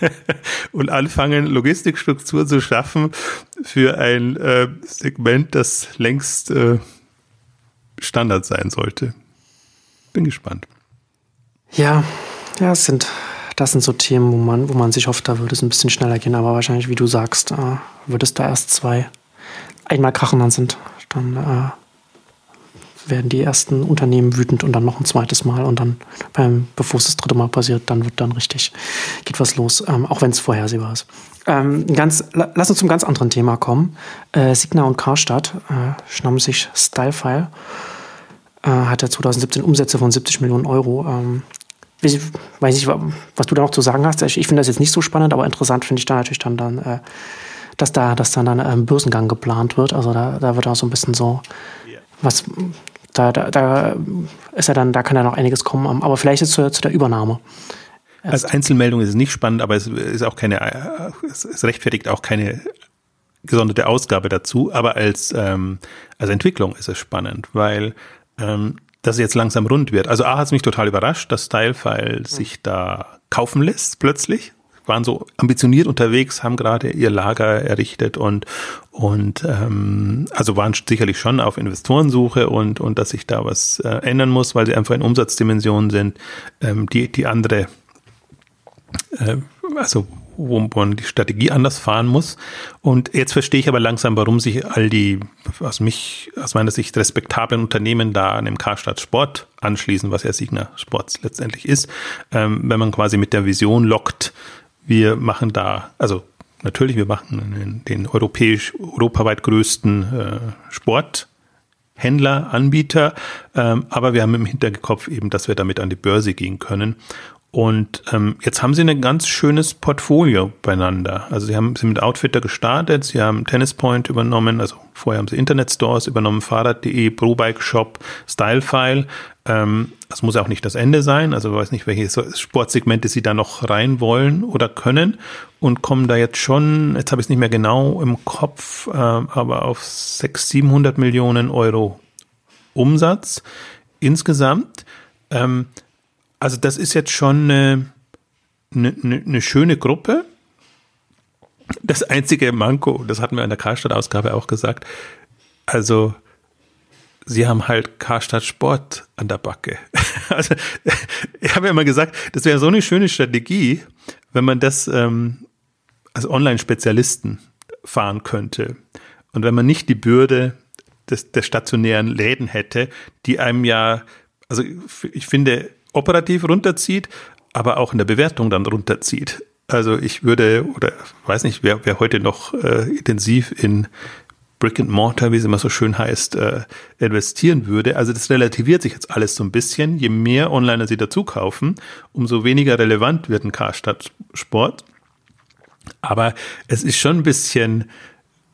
und anfangen, Logistikstruktur zu schaffen für ein äh, Segment, das längst äh, Standard sein sollte. Bin gespannt. Ja, ja, es sind, das sind so Themen, wo man, wo man sich hofft, da würde es ein bisschen schneller gehen, aber wahrscheinlich, wie du sagst, äh, würde es da erst zwei einmal krachen dann sind, dann äh, werden die ersten Unternehmen wütend und dann noch ein zweites Mal und dann, beim, bevor es das dritte Mal passiert, dann wird dann richtig, geht was los, ähm, auch wenn es vorhersehbar ist. Ähm, ganz, lass uns zum ganz anderen Thema kommen. Äh, Signa und Karstadt äh, schnappen sich Stylefile, äh, hatte 2017 Umsätze von 70 Millionen Euro. Ähm, ich weiß nicht, was du da noch zu sagen hast. Ich, ich finde das jetzt nicht so spannend, aber interessant finde ich da natürlich dann, dann äh, dass da, dass dann ein ähm, Börsengang geplant wird. Also da, da wird auch so ein bisschen so was da, da, da ist ja dann, da kann ja noch einiges kommen, aber vielleicht jetzt zu, zu der Übernahme. Als Einzelmeldung ist es nicht spannend, aber es ist auch keine, es rechtfertigt auch keine gesonderte Ausgabe dazu, aber als, ähm, als Entwicklung ist es spannend, weil ähm, das jetzt langsam rund wird. Also A hat es mich total überrascht, dass Stylefile sich da kaufen lässt plötzlich waren so ambitioniert unterwegs, haben gerade ihr Lager errichtet und und ähm, also waren sicherlich schon auf Investorensuche und und dass sich da was äh, ändern muss, weil sie einfach in Umsatzdimensionen sind, ähm, die die andere äh, also wo man die Strategie anders fahren muss. Und jetzt verstehe ich aber langsam, warum sich all die aus mich, aus meiner Sicht respektablen Unternehmen da an dem Karstadt Sport anschließen, was ja Signa Sports letztendlich ist. Ähm, wenn man quasi mit der Vision lockt, wir machen da, also natürlich, wir machen den europäisch, europaweit größten äh, Sporthändler, Anbieter, ähm, aber wir haben im Hinterkopf eben, dass wir damit an die Börse gehen können. Und ähm, jetzt haben sie ein ganz schönes Portfolio beieinander. Also sie haben sie mit Outfitter gestartet, sie haben Tennis Point übernommen, also vorher haben sie Internet Stores übernommen, Fahrrad.de, ProBike Shop, Stylefile. Ähm, das muss auch nicht das Ende sein. Also ich weiß nicht, welche Sportsegmente sie da noch rein wollen oder können und kommen da jetzt schon, jetzt habe ich es nicht mehr genau im Kopf, äh, aber auf 600, 700 Millionen Euro Umsatz insgesamt. Ähm, also das ist jetzt schon eine, eine, eine schöne Gruppe. Das einzige Manko, das hatten wir in der Karstadt-Ausgabe auch gesagt, also sie haben halt Karstadt Sport an der Backe. Also ich habe ja immer gesagt, das wäre so eine schöne Strategie, wenn man das ähm, als Online-Spezialisten fahren könnte. Und wenn man nicht die Bürde des, der stationären Läden hätte, die einem ja, also ich finde, operativ runterzieht, aber auch in der Bewertung dann runterzieht. Also ich würde, oder weiß nicht, wer, wer heute noch äh, intensiv in Brick and Mortar, wie es immer so schön heißt, äh, investieren würde. Also das relativiert sich jetzt alles so ein bisschen. Je mehr Onliner sie dazu kaufen, umso weniger relevant wird ein Karstadt Sport. Aber es ist schon ein bisschen,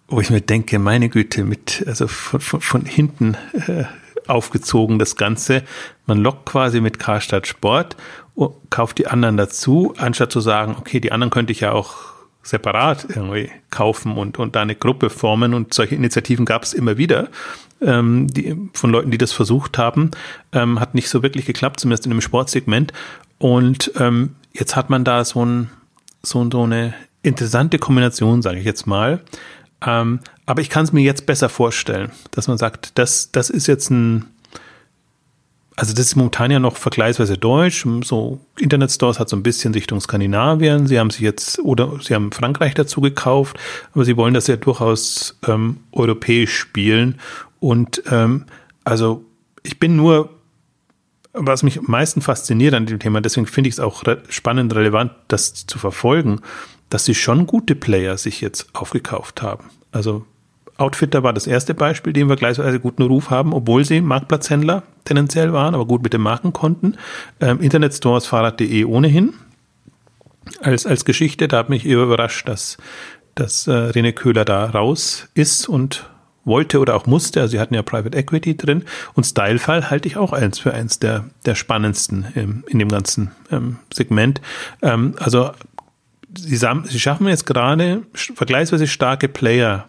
wo ich mir denke, meine Güte, mit, also von, von, von hinten äh, aufgezogen das Ganze. Man lockt quasi mit Karstadt Sport, kauft die anderen dazu, anstatt zu sagen, okay, die anderen könnte ich ja auch separat irgendwie kaufen und, und da eine Gruppe formen. Und solche Initiativen gab es immer wieder ähm, die, von Leuten, die das versucht haben. Ähm, hat nicht so wirklich geklappt, zumindest in dem Sportsegment. Und ähm, jetzt hat man da so, ein, so, so eine interessante Kombination, sage ich jetzt mal. Ähm, aber ich kann es mir jetzt besser vorstellen, dass man sagt, das, das ist jetzt ein also das ist momentan ja noch vergleichsweise deutsch. So Internetstores hat so ein bisschen Richtung Skandinavien. Sie haben sich jetzt oder sie haben Frankreich dazu gekauft, aber sie wollen das ja durchaus ähm, europäisch spielen. Und ähm, also ich bin nur, was mich am meisten fasziniert an dem Thema, deswegen finde ich es auch re spannend, relevant, das zu verfolgen, dass sie schon gute Player sich jetzt aufgekauft haben. Also Outfitter war das erste Beispiel, dem wir gleichzeitig guten Ruf haben, obwohl sie Marktplatzhändler tendenziell waren, aber gut mit den Marken konnten. Ähm, Internetstores Fahrrad.de ohnehin. Als, als Geschichte, da hat mich überrascht, dass, dass äh, René Köhler da raus ist und wollte oder auch musste. Also sie hatten ja Private Equity drin. Und Stylefile halte ich auch eins für eins der, der spannendsten im, in dem ganzen ähm, Segment. Ähm, also sie, sie schaffen jetzt gerade vergleichsweise starke Player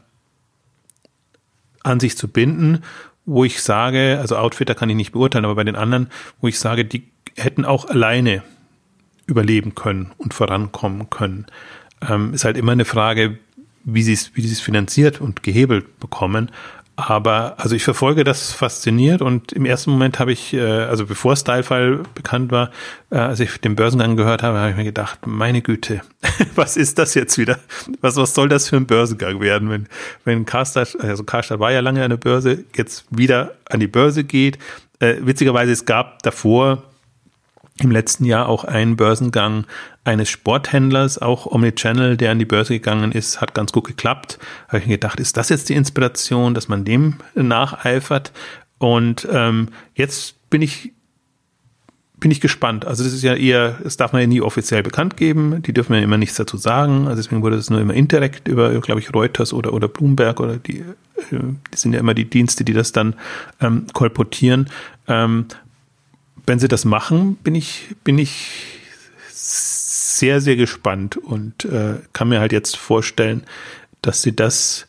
an sich zu binden, wo ich sage, also Outfitter kann ich nicht beurteilen, aber bei den anderen, wo ich sage, die hätten auch alleine überleben können und vorankommen können. Ähm, ist halt immer eine Frage, wie sie es, wie es finanziert und gehebelt bekommen. Aber also ich verfolge das fasziniert und im ersten Moment habe ich, äh, also bevor Stylefile bekannt war, äh, als ich den Börsengang gehört habe, habe ich mir gedacht, meine Güte, was ist das jetzt wieder? Was, was soll das für ein Börsengang werden, wenn, wenn Karstadt, also Karstadt war ja lange an der Börse, jetzt wieder an die Börse geht. Äh, witzigerweise, es gab davor im letzten Jahr auch einen Börsengang eines Sporthändlers, auch Omnichannel, der an die Börse gegangen ist, hat ganz gut geklappt. Habe ich mir gedacht, ist das jetzt die Inspiration, dass man dem nacheifert? Und ähm, jetzt bin ich bin ich gespannt. Also das ist ja eher, das darf man ja nie offiziell bekannt geben. Die dürfen ja immer nichts dazu sagen. Also deswegen wurde das nur immer indirekt über, glaube ich, Reuters oder, oder Bloomberg oder die, äh, die sind ja immer die Dienste, die das dann ähm, kolportieren. Ähm, wenn sie das machen, bin ich, bin ich sehr, sehr gespannt und äh, kann mir halt jetzt vorstellen, dass sie das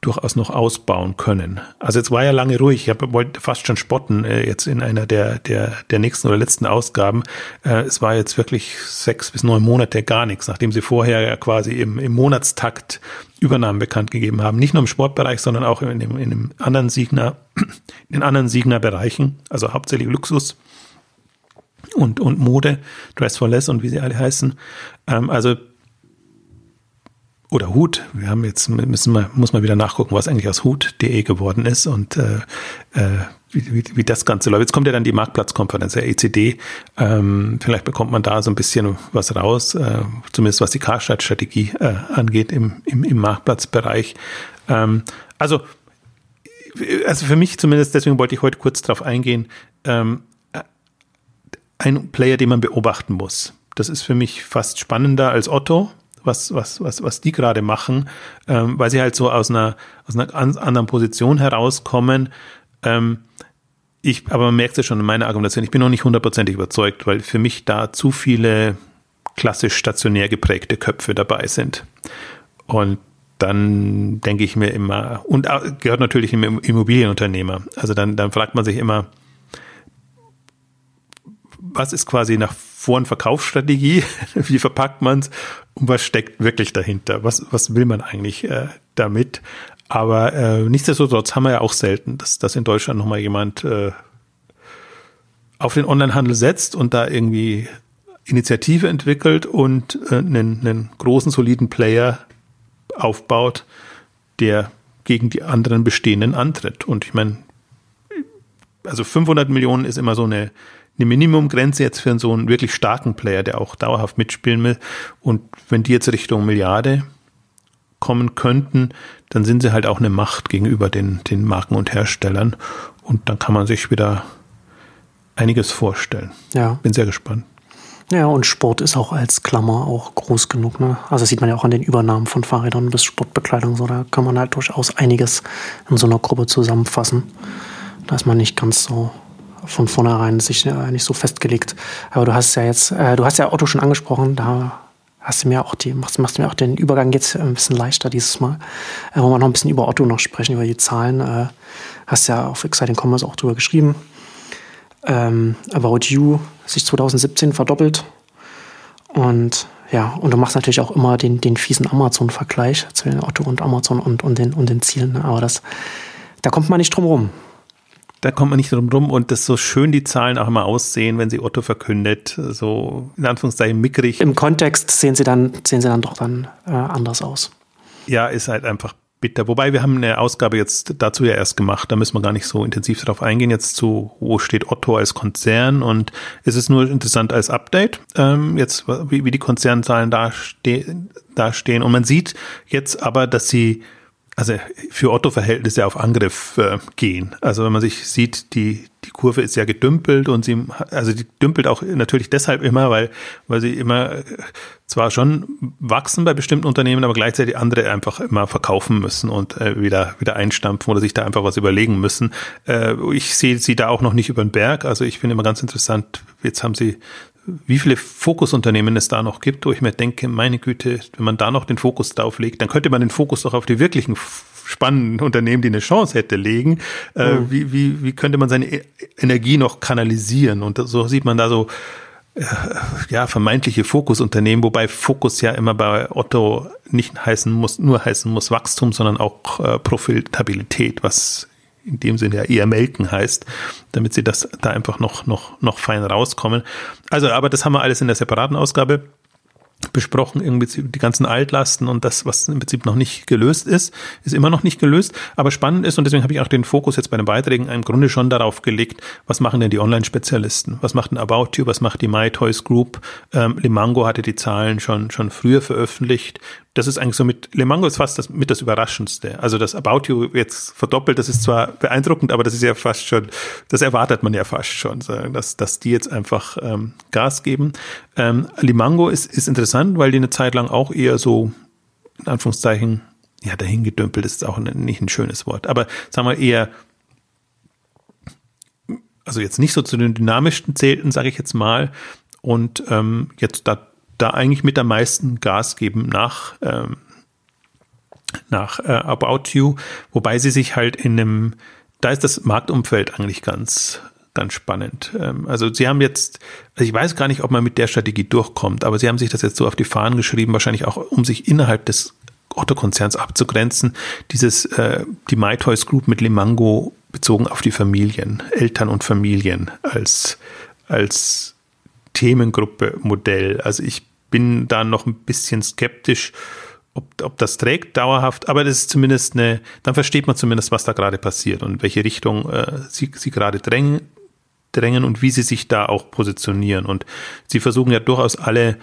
durchaus noch ausbauen können. Also jetzt war ja lange ruhig. Ich wollte fast schon spotten äh, jetzt in einer der, der, der nächsten oder letzten Ausgaben. Äh, es war jetzt wirklich sechs bis neun Monate gar nichts, nachdem sie vorher ja quasi im, im Monatstakt Übernahmen bekannt gegeben haben. Nicht nur im Sportbereich, sondern auch in dem, in dem anderen Signer, in den anderen Signer-Bereichen, also hauptsächlich Luxus und, und Mode, Dress for Less und wie sie alle heißen. Ähm, also oder Hut. Wir haben jetzt müssen mal muss mal wieder nachgucken, was eigentlich aus Hut.de geworden ist und äh, äh, wie, wie, wie das Ganze läuft. Jetzt kommt ja dann die Marktplatzkonferenz der ECD. Ähm, vielleicht bekommt man da so ein bisschen was raus, äh, zumindest was die Karstadt-Strategie äh, angeht im, im, im Marktplatzbereich. Ähm, also also für mich zumindest, deswegen wollte ich heute kurz darauf eingehen, ähm, ein Player, den man beobachten muss. Das ist für mich fast spannender als Otto, was, was, was, was die gerade machen, ähm, weil sie halt so aus einer, aus einer anderen Position herauskommen. Ähm, ich, aber man merkt es ja schon in meiner Argumentation, ich bin noch nicht hundertprozentig überzeugt, weil für mich da zu viele klassisch stationär geprägte Köpfe dabei sind. Und dann denke ich mir immer, und gehört natürlich im Immobilienunternehmer. Also dann, dann fragt man sich immer, was ist quasi nach Vor- und Verkaufsstrategie, wie verpackt man es und was steckt wirklich dahinter, was, was will man eigentlich äh, damit. Aber äh, nichtsdestotrotz haben wir ja auch selten, dass, dass in Deutschland nochmal jemand äh, auf den Onlinehandel setzt und da irgendwie Initiative entwickelt und äh, einen, einen großen, soliden Player aufbaut, der gegen die anderen bestehenden antritt. Und ich meine, also 500 Millionen ist immer so eine, eine Minimumgrenze jetzt für so einen wirklich starken Player, der auch dauerhaft mitspielen will. Und wenn die jetzt Richtung Milliarde kommen könnten, dann sind sie halt auch eine Macht gegenüber den, den Marken und Herstellern. Und dann kann man sich wieder einiges vorstellen. Ja. Bin sehr gespannt. Ja, und Sport ist auch als Klammer auch groß genug. Ne? Also sieht man ja auch an den Übernahmen von Fahrrädern bis Sportbekleidung. So, da kann man halt durchaus einiges in so einer Gruppe zusammenfassen. Da ist man nicht ganz so von vornherein sich äh, nicht so festgelegt. Aber du hast ja jetzt, äh, du hast ja Otto schon angesprochen, da hast du mir auch die, machst, machst du mir auch den Übergang jetzt ein bisschen leichter dieses Mal. Äh, wollen wir noch ein bisschen über Otto noch sprechen, über die Zahlen. Äh, hast ja auf Exciting Commerce auch drüber geschrieben ähm, About You sich 2017 verdoppelt. Und ja, und du machst natürlich auch immer den, den fiesen Amazon-Vergleich zwischen Otto und Amazon und, und, den, und den Zielen. Ne? Aber das, da kommt man nicht drum rum. Da kommt man nicht drum rum und das so schön die Zahlen auch immer aussehen, wenn sie Otto verkündet, so in Anführungszeichen mickrig. Im Kontext sehen sie dann, sehen sie dann doch dann äh, anders aus. Ja, ist halt einfach bitter. Wobei wir haben eine Ausgabe jetzt dazu ja erst gemacht, da müssen wir gar nicht so intensiv darauf eingehen. Jetzt zu, wo steht Otto als Konzern und es ist nur interessant als Update, ähm, jetzt wie, wie die Konzernzahlen dastehen, dastehen. Und man sieht jetzt aber, dass sie also für Otto-Verhältnisse auf Angriff äh, gehen. Also wenn man sich sieht, die, die Kurve ist ja gedümpelt und sie, also die dümpelt auch natürlich deshalb immer, weil, weil sie immer äh, zwar schon wachsen bei bestimmten Unternehmen, aber gleichzeitig andere einfach immer verkaufen müssen und äh, wieder, wieder einstampfen oder sich da einfach was überlegen müssen. Äh, ich sehe sie da auch noch nicht über den Berg. Also ich finde immer ganz interessant, jetzt haben sie wie viele Fokusunternehmen es da noch gibt, wo ich mir denke, meine Güte, wenn man da noch den Fokus drauf legt, dann könnte man den Fokus doch auf die wirklichen spannenden Unternehmen, die eine Chance hätte, legen. Äh, mhm. wie, wie, wie könnte man seine e-, Energie noch kanalisieren? Und so sieht man da so äh, ja, vermeintliche Fokusunternehmen, wobei Fokus ja immer bei Otto nicht heißen muss, nur heißen muss Wachstum, sondern auch äh, Profitabilität, was in dem Sinne ja eher melken heißt, damit sie das da einfach noch, noch, noch fein rauskommen. Also, aber das haben wir alles in der separaten Ausgabe besprochen, irgendwie die ganzen Altlasten und das, was im Prinzip noch nicht gelöst ist, ist immer noch nicht gelöst, aber spannend ist und deswegen habe ich auch den Fokus jetzt bei den Beiträgen im Grunde schon darauf gelegt, was machen denn die Online-Spezialisten? Was macht ein About You? Was macht die MyToys Group? Ähm, Limango hatte die Zahlen schon, schon früher veröffentlicht das ist eigentlich so mit Le Mango ist fast das, mit das Überraschendste. Also das About You jetzt verdoppelt, das ist zwar beeindruckend, aber das ist ja fast schon, das erwartet man ja fast schon, dass, dass die jetzt einfach ähm, Gas geben. Ähm, Limango ist, ist interessant, weil die eine Zeit lang auch eher so, in Anführungszeichen, ja, dahingedümpelt ist auch nicht ein schönes Wort, aber sagen wir eher, also jetzt nicht so zu den dynamischsten zählten, sage ich jetzt mal, und ähm, jetzt da da eigentlich mit am meisten Gas geben nach, ähm, nach äh, About You, wobei sie sich halt in einem, da ist das Marktumfeld eigentlich ganz, ganz spannend. Ähm, also sie haben jetzt, also ich weiß gar nicht, ob man mit der Strategie durchkommt, aber sie haben sich das jetzt so auf die Fahnen geschrieben, wahrscheinlich auch, um sich innerhalb des Otto-Konzerns abzugrenzen, dieses, äh, die MyToys Group mit Limango bezogen auf die Familien, Eltern und Familien als, als Themengruppe Modell. Also ich bin da noch ein bisschen skeptisch, ob, ob das trägt dauerhaft, aber das ist zumindest eine, dann versteht man zumindest, was da gerade passiert und welche Richtung äh, sie, sie gerade drängen, drängen und wie sie sich da auch positionieren. Und sie versuchen ja durchaus alle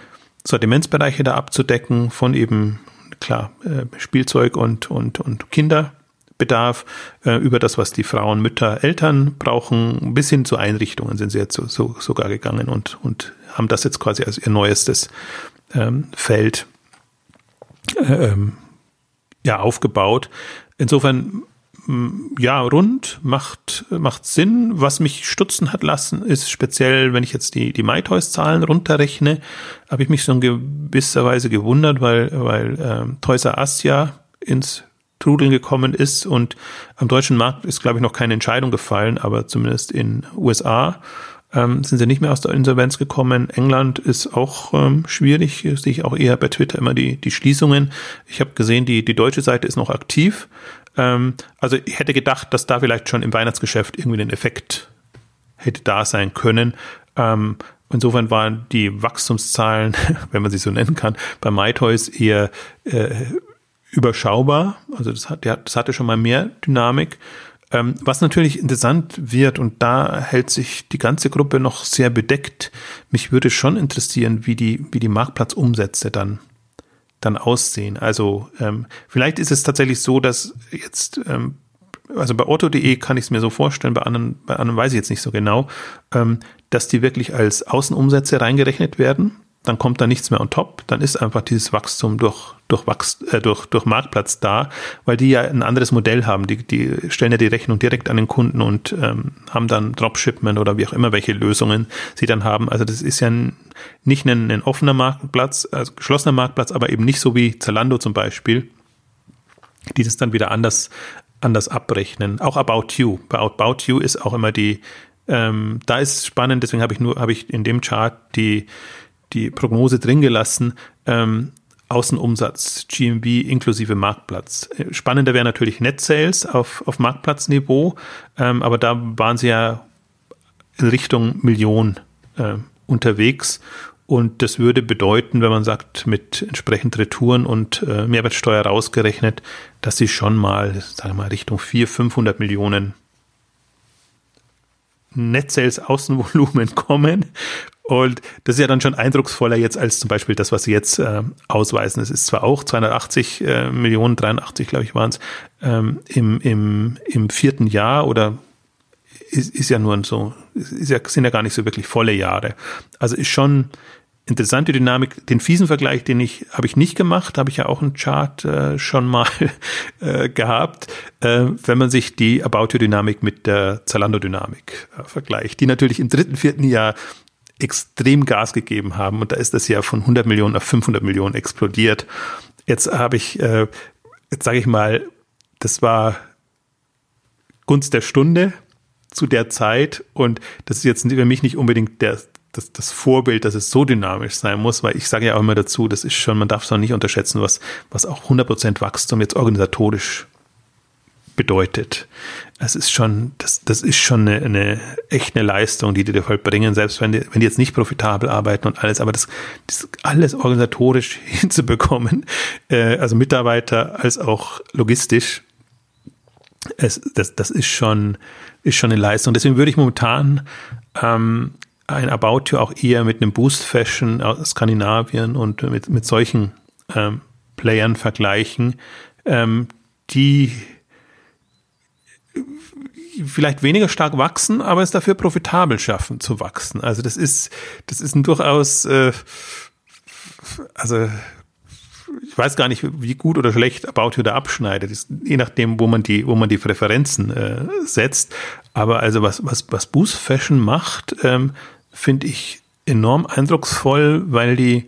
Sortimentsbereiche da abzudecken, von eben, klar, äh, Spielzeug und, und, und Kinderbedarf, äh, über das, was die Frauen, Mütter, Eltern brauchen, bis hin zu Einrichtungen sind sie jetzt so, so, sogar gegangen und, und haben das jetzt quasi als ihr neuestes ähm, Feld äh, ähm, ja, aufgebaut. Insofern ja, rund, macht, macht Sinn. Was mich stutzen hat lassen, ist speziell, wenn ich jetzt die, die MyToys-Zahlen runterrechne, habe ich mich so in gewisser Weise gewundert, weil, weil ähm, Toys R Us ja ins Trudeln gekommen ist und am deutschen Markt ist, glaube ich, noch keine Entscheidung gefallen, aber zumindest in USA ähm, sind sie nicht mehr aus der Insolvenz gekommen. England ist auch ähm, schwierig, sehe ich auch eher bei Twitter immer die, die Schließungen. Ich habe gesehen, die, die deutsche Seite ist noch aktiv. Ähm, also ich hätte gedacht, dass da vielleicht schon im Weihnachtsgeschäft irgendwie ein Effekt hätte da sein können. Ähm, insofern waren die Wachstumszahlen, wenn man sie so nennen kann, bei MyToys eher äh, überschaubar. Also das, hat, das hatte schon mal mehr Dynamik. Ähm, was natürlich interessant wird, und da hält sich die ganze Gruppe noch sehr bedeckt, mich würde schon interessieren, wie die, wie die Marktplatzumsätze dann, dann aussehen. Also ähm, vielleicht ist es tatsächlich so, dass jetzt, ähm, also bei otto.de kann ich es mir so vorstellen, bei anderen, bei anderen weiß ich jetzt nicht so genau, ähm, dass die wirklich als Außenumsätze reingerechnet werden dann kommt da nichts mehr on top, dann ist einfach dieses Wachstum durch, durch, Wachst, äh, durch, durch Marktplatz da, weil die ja ein anderes Modell haben. Die, die stellen ja die Rechnung direkt an den Kunden und ähm, haben dann Dropshipment oder wie auch immer, welche Lösungen sie dann haben. Also das ist ja ein, nicht ein, ein offener Marktplatz, also geschlossener Marktplatz, aber eben nicht so wie Zalando zum Beispiel, die das dann wieder anders, anders abrechnen. Auch About You. Bei About You ist auch immer die, ähm, da ist spannend, deswegen habe ich nur, habe ich in dem Chart die die Prognose drin gelassen. Ähm, Außenumsatz, GMV inklusive Marktplatz. Spannender wäre natürlich Net Sales auf, auf Marktplatzniveau, ähm, aber da waren sie ja in Richtung Million äh, unterwegs. Und das würde bedeuten, wenn man sagt, mit entsprechend Retouren und äh, Mehrwertsteuer rausgerechnet, dass sie schon mal, sagen wir mal, Richtung 400, 500 Millionen Net Sales Außenvolumen kommen. Und das ist ja dann schon eindrucksvoller jetzt als zum Beispiel das, was sie jetzt äh, ausweisen. Es ist zwar auch 280 äh, Millionen, 83 glaube ich waren es, ähm, im, im, im vierten Jahr oder ist, ist ja nur so, ist ja, sind ja gar nicht so wirklich volle Jahre. Also ist schon interessante Dynamik. Den fiesen Vergleich, den ich habe ich nicht gemacht, habe ich ja auch einen Chart äh, schon mal äh, gehabt, äh, wenn man sich die About You Dynamik mit der Zalando Dynamik äh, vergleicht, die natürlich im dritten, vierten Jahr extrem Gas gegeben haben. Und da ist das ja von 100 Millionen auf 500 Millionen explodiert. Jetzt habe ich, äh, jetzt sage ich mal, das war Gunst der Stunde zu der Zeit. Und das ist jetzt für mich nicht unbedingt der, das, das Vorbild, dass es so dynamisch sein muss, weil ich sage ja auch immer dazu, das ist schon, man darf es auch nicht unterschätzen, was, was auch 100% Wachstum jetzt organisatorisch bedeutet. Es ist schon, das, das ist schon eine, eine echt eine Leistung, die die dir vollbringen, selbst wenn die, wenn die jetzt nicht profitabel arbeiten und alles, aber das, das alles organisatorisch hinzubekommen, äh, also Mitarbeiter als auch logistisch, es, das, das ist schon, ist schon eine Leistung. Deswegen würde ich momentan ähm, ein About You auch eher mit einem Boost Fashion aus Skandinavien und mit, mit solchen ähm, Playern vergleichen, ähm, die vielleicht weniger stark wachsen, aber es dafür profitabel schaffen zu wachsen. Also das ist, das ist ein durchaus, äh, also ich weiß gar nicht, wie gut oder schlecht About You da abschneidet, ist, je nachdem, wo man die, wo man die Präferenzen äh, setzt. Aber also was, was, was Boost Fashion macht, ähm, finde ich enorm eindrucksvoll, weil die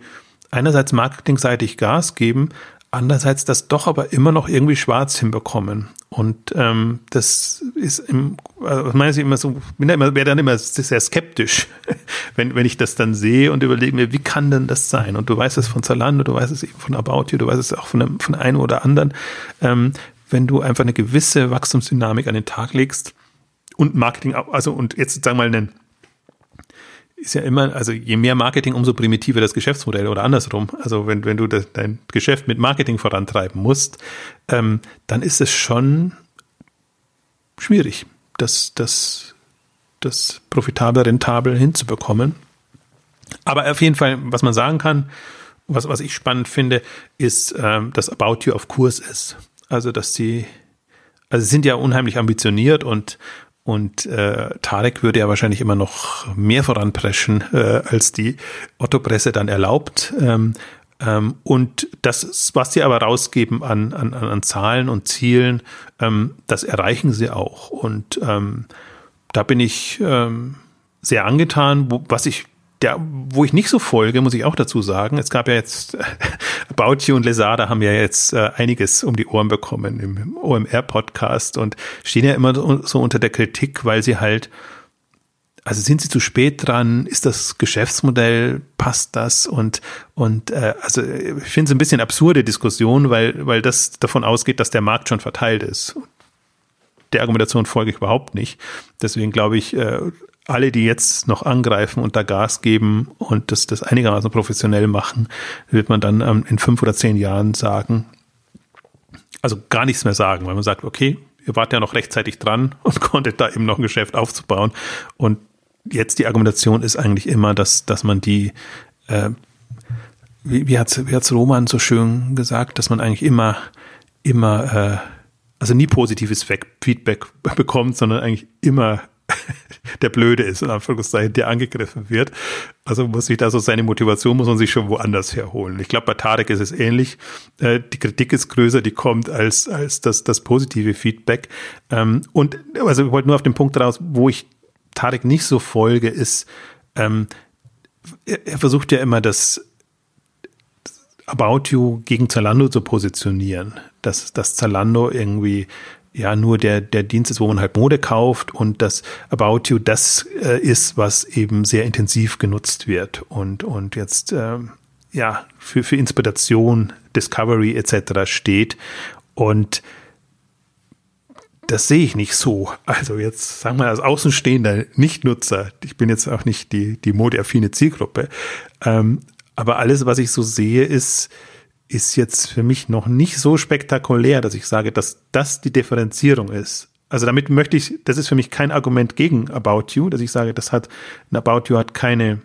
einerseits marketingseitig Gas geben, andererseits das doch aber immer noch irgendwie schwarz hinbekommen. Und ähm, das ist im, also meine ich immer so, bin da immer, wäre dann immer sehr skeptisch, wenn, wenn ich das dann sehe und überlege mir, wie kann denn das sein? Und du weißt es von Zalando, du weißt es eben von About You, du weißt es auch von einem, von einem oder anderen. Ähm, wenn du einfach eine gewisse Wachstumsdynamik an den Tag legst und Marketing, also und jetzt sagen wir mal einen ist ja immer, also je mehr Marketing, umso primitiver das Geschäftsmodell oder andersrum. Also wenn, wenn du das, dein Geschäft mit Marketing vorantreiben musst, ähm, dann ist es schon schwierig, das, das, das profitabel, rentabel hinzubekommen. Aber auf jeden Fall, was man sagen kann, was, was ich spannend finde, ist, ähm, dass About You auf Kurs ist. Also, dass sie, also sie sind ja unheimlich ambitioniert und, und äh, Tarek würde ja wahrscheinlich immer noch mehr voranpreschen, äh, als die Otto-Presse dann erlaubt. Ähm, ähm, und das, was sie aber rausgeben an, an, an Zahlen und Zielen, ähm, das erreichen sie auch. Und ähm, da bin ich ähm, sehr angetan, wo, was ich der, wo ich nicht so folge, muss ich auch dazu sagen. Es gab ja jetzt, About und Lesada haben ja jetzt äh, einiges um die Ohren bekommen im OMR-Podcast und stehen ja immer so unter der Kritik, weil sie halt also sind sie zu spät dran? Ist das Geschäftsmodell, passt das? Und, und äh, also ich finde es ein bisschen absurde Diskussion, weil, weil das davon ausgeht, dass der Markt schon verteilt ist. Der Argumentation folge ich überhaupt nicht. Deswegen glaube ich, äh, alle, die jetzt noch angreifen und da Gas geben und das, das einigermaßen professionell machen, wird man dann ähm, in fünf oder zehn Jahren sagen, also gar nichts mehr sagen, weil man sagt, okay, ihr wart ja noch rechtzeitig dran und konntet da eben noch ein Geschäft aufzubauen. Und jetzt die Argumentation ist eigentlich immer, dass, dass man die, äh, wie, wie hat es wie hat's Roman so schön gesagt, dass man eigentlich immer, immer, äh, also nie positives Feedback bekommt, sondern eigentlich immer der Blöde ist, in Anführungszeichen, der angegriffen wird. Also muss sich da so seine Motivation muss man sich schon woanders herholen. Ich glaube, bei Tarek ist es ähnlich. Äh, die Kritik ist größer, die kommt als, als das, das positive Feedback. Ähm, und also ich wollte nur auf den Punkt raus, wo ich Tarek nicht so folge, ist, ähm, er, er versucht ja immer das About You gegen Zalando zu positionieren, dass, dass Zalando irgendwie ja nur der, der Dienst ist, wo man halt Mode kauft und das About You das äh, ist, was eben sehr intensiv genutzt wird und, und jetzt äh, ja für, für Inspiration, Discovery etc. steht. Und das sehe ich nicht so. Also jetzt sagen wir als Außenstehender Nicht-Nutzer, ich bin jetzt auch nicht die, die modeaffine Zielgruppe, ähm, aber alles, was ich so sehe, ist, ist jetzt für mich noch nicht so spektakulär, dass ich sage, dass das die Differenzierung ist. Also damit möchte ich, das ist für mich kein Argument gegen About You, dass ich sage, das hat, ein About You hat keine,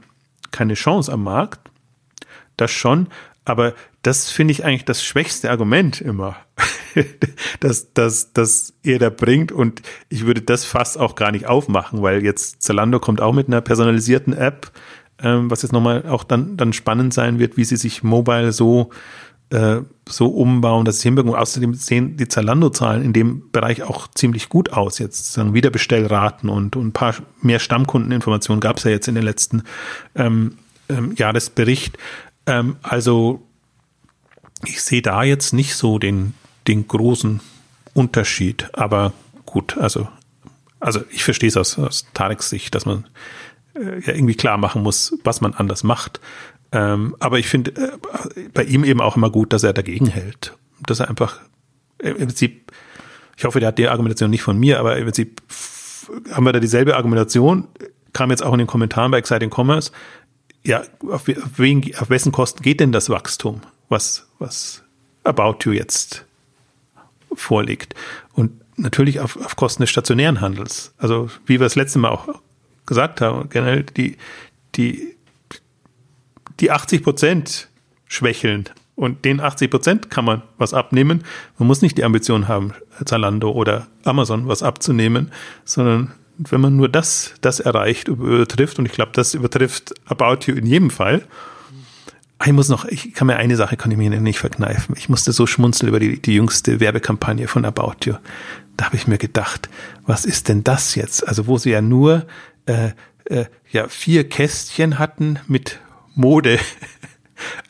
keine Chance am Markt. Das schon, aber das finde ich eigentlich das schwächste Argument immer, dass, dass, dass er da bringt und ich würde das fast auch gar nicht aufmachen, weil jetzt Zalando kommt auch mit einer personalisierten App, ähm, was jetzt nochmal auch dann, dann spannend sein wird, wie sie sich mobile so äh, so umbauen, dass es hinbekommen. Außerdem sehen die Zalando-Zahlen in dem Bereich auch ziemlich gut aus. Jetzt sagen Wiederbestellraten und, und ein paar mehr Stammkundeninformationen gab es ja jetzt in den letzten ähm, ähm, Jahresbericht. Ähm, also ich sehe da jetzt nicht so den, den großen Unterschied. Aber gut, also, also ich verstehe es aus, aus Tareks Sicht, dass man äh, ja irgendwie klar machen muss, was man anders macht. Ähm, aber ich finde äh, bei ihm eben auch immer gut, dass er dagegen hält. Dass er einfach im Prinzip, ich hoffe, der hat die Argumentation nicht von mir, aber im Prinzip haben wir da dieselbe Argumentation, kam jetzt auch in den Kommentaren bei Exciting Commerce. Ja, auf, auf, wen, auf wessen Kosten geht denn das Wachstum, was, was About You jetzt vorliegt? Und natürlich auf, auf Kosten des stationären Handels. Also, wie wir das letzte Mal auch gesagt haben, generell die, die die 80 Prozent schwächeln. Und den 80 Prozent kann man was abnehmen. Man muss nicht die Ambition haben, Zalando oder Amazon was abzunehmen, sondern wenn man nur das, das erreicht, übertrifft, und ich glaube, das übertrifft About You in jedem Fall. Ich muss noch, ich kann mir eine Sache, kann ich mir nicht verkneifen. Ich musste so schmunzeln über die, die jüngste Werbekampagne von About You. Da habe ich mir gedacht, was ist denn das jetzt? Also, wo sie ja nur äh, äh, ja, vier Kästchen hatten mit Mode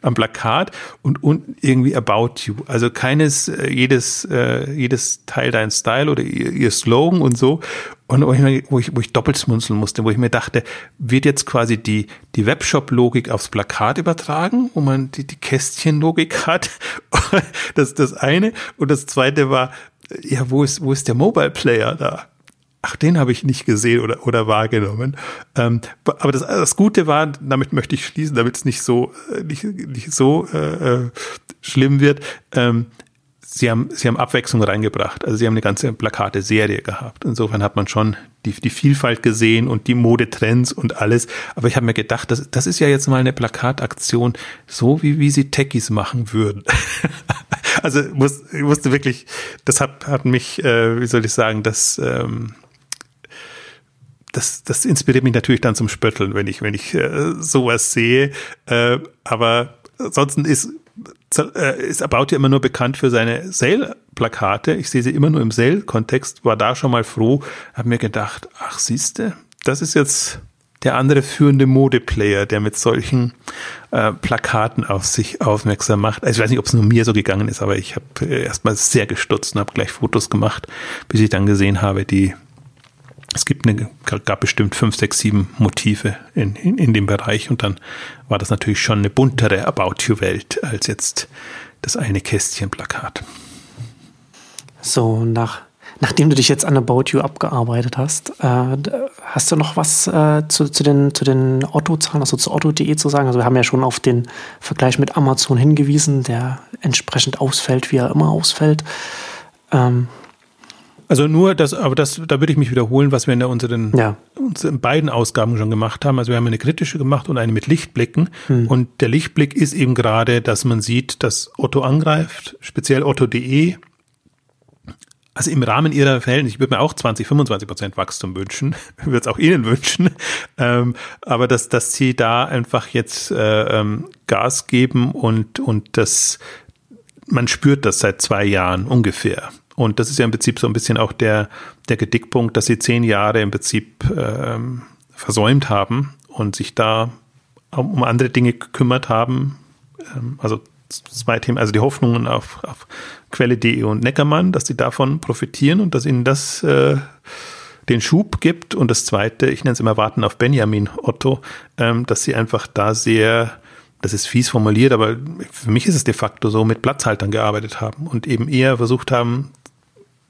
am Plakat und unten irgendwie About You. Also keines, äh, jedes, äh, jedes Teil dein Style oder ihr, Slogan und so. Und wo ich, wo ich, wo ich doppelt schmunzeln musste, wo ich mir dachte, wird jetzt quasi die, die Webshop-Logik aufs Plakat übertragen, wo man die, die Kästchen-Logik hat. Das ist das eine. Und das zweite war, ja, wo ist, wo ist der Mobile Player da? Ach, den habe ich nicht gesehen oder, oder wahrgenommen. Ähm, aber das, das Gute war, damit möchte ich schließen, damit es nicht so, äh, nicht, nicht so äh, äh, schlimm wird. Ähm, sie haben, sie haben Abwechslung reingebracht. Also sie haben eine ganze Plakate-Serie gehabt. Insofern hat man schon die, die Vielfalt gesehen und die Modetrends und alles. Aber ich habe mir gedacht, das, das ist ja jetzt mal eine Plakataktion, so wie, wie sie Techies machen würden. also muss, ich musste wirklich, das hat, hat mich, äh, wie soll ich sagen, das, ähm, das, das inspiriert mich natürlich dann zum Spötteln, wenn ich, wenn ich äh, sowas sehe. Äh, aber ansonsten ist, äh, ist About ja immer nur bekannt für seine Sale-Plakate. Ich sehe sie immer nur im Sale-Kontext, war da schon mal froh, habe mir gedacht, ach siehste, das ist jetzt der andere führende Modeplayer, der mit solchen äh, Plakaten auf sich aufmerksam macht. Also ich weiß nicht, ob es nur mir so gegangen ist, aber ich habe äh, erstmal sehr gestutzt und habe gleich Fotos gemacht, bis ich dann gesehen habe, die es gibt eine, gab bestimmt fünf, sechs, sieben Motive in, in, in dem Bereich und dann war das natürlich schon eine buntere About You Welt als jetzt das eine Kästchen-Plakat. So, nach, nachdem du dich jetzt an About You abgearbeitet hast, äh, hast du noch was äh, zu, zu den, zu den Otto-Zahlen, also zu Otto.de zu sagen? Also wir haben ja schon auf den Vergleich mit Amazon hingewiesen, der entsprechend ausfällt, wie er immer ausfällt. Ähm, also nur das, aber das, da würde ich mich wiederholen, was wir in unseren, ja. unseren beiden Ausgaben schon gemacht haben. Also wir haben eine kritische gemacht und eine mit Lichtblicken. Hm. Und der Lichtblick ist eben gerade, dass man sieht, dass Otto angreift, speziell Otto.de. Also im Rahmen ihrer Verhältnisse, ich würde mir auch 20, 25 Prozent Wachstum wünschen, würde es auch Ihnen wünschen, ähm, aber dass, dass Sie da einfach jetzt äh, ähm, Gas geben und, und das, man spürt das seit zwei Jahren ungefähr. Und das ist ja im Prinzip so ein bisschen auch der, der Gedickpunkt, dass sie zehn Jahre im Prinzip ähm, versäumt haben und sich da um andere Dinge gekümmert haben. Ähm, also zwei Themen, also die Hoffnungen auf, auf Quelle.de und Neckermann, dass sie davon profitieren und dass ihnen das äh, den Schub gibt. Und das zweite, ich nenne es immer Warten auf Benjamin Otto, ähm, dass sie einfach da sehr das ist fies formuliert, aber für mich ist es de facto so, mit Platzhaltern gearbeitet haben und eben eher versucht haben,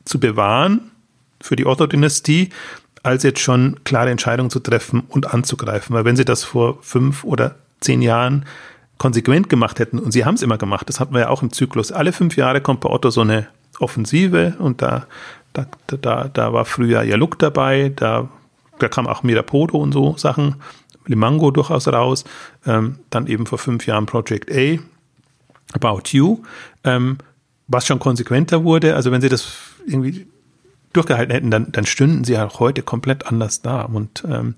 zu bewahren für die Otto-Dynastie, als jetzt schon klare Entscheidungen zu treffen und anzugreifen. Weil wenn sie das vor fünf oder zehn Jahren konsequent gemacht hätten, und sie haben es immer gemacht, das hatten wir ja auch im Zyklus, alle fünf Jahre kommt bei Otto so eine Offensive und da, da, da, da war früher Jaluk dabei, da, da kam auch Mirapodo und so Sachen, Limango durchaus raus, ähm, dann eben vor fünf Jahren Project A, About You, ähm, was schon konsequenter wurde, also wenn sie das irgendwie durchgehalten hätten, dann, dann stünden sie auch heute komplett anders da. Und ähm,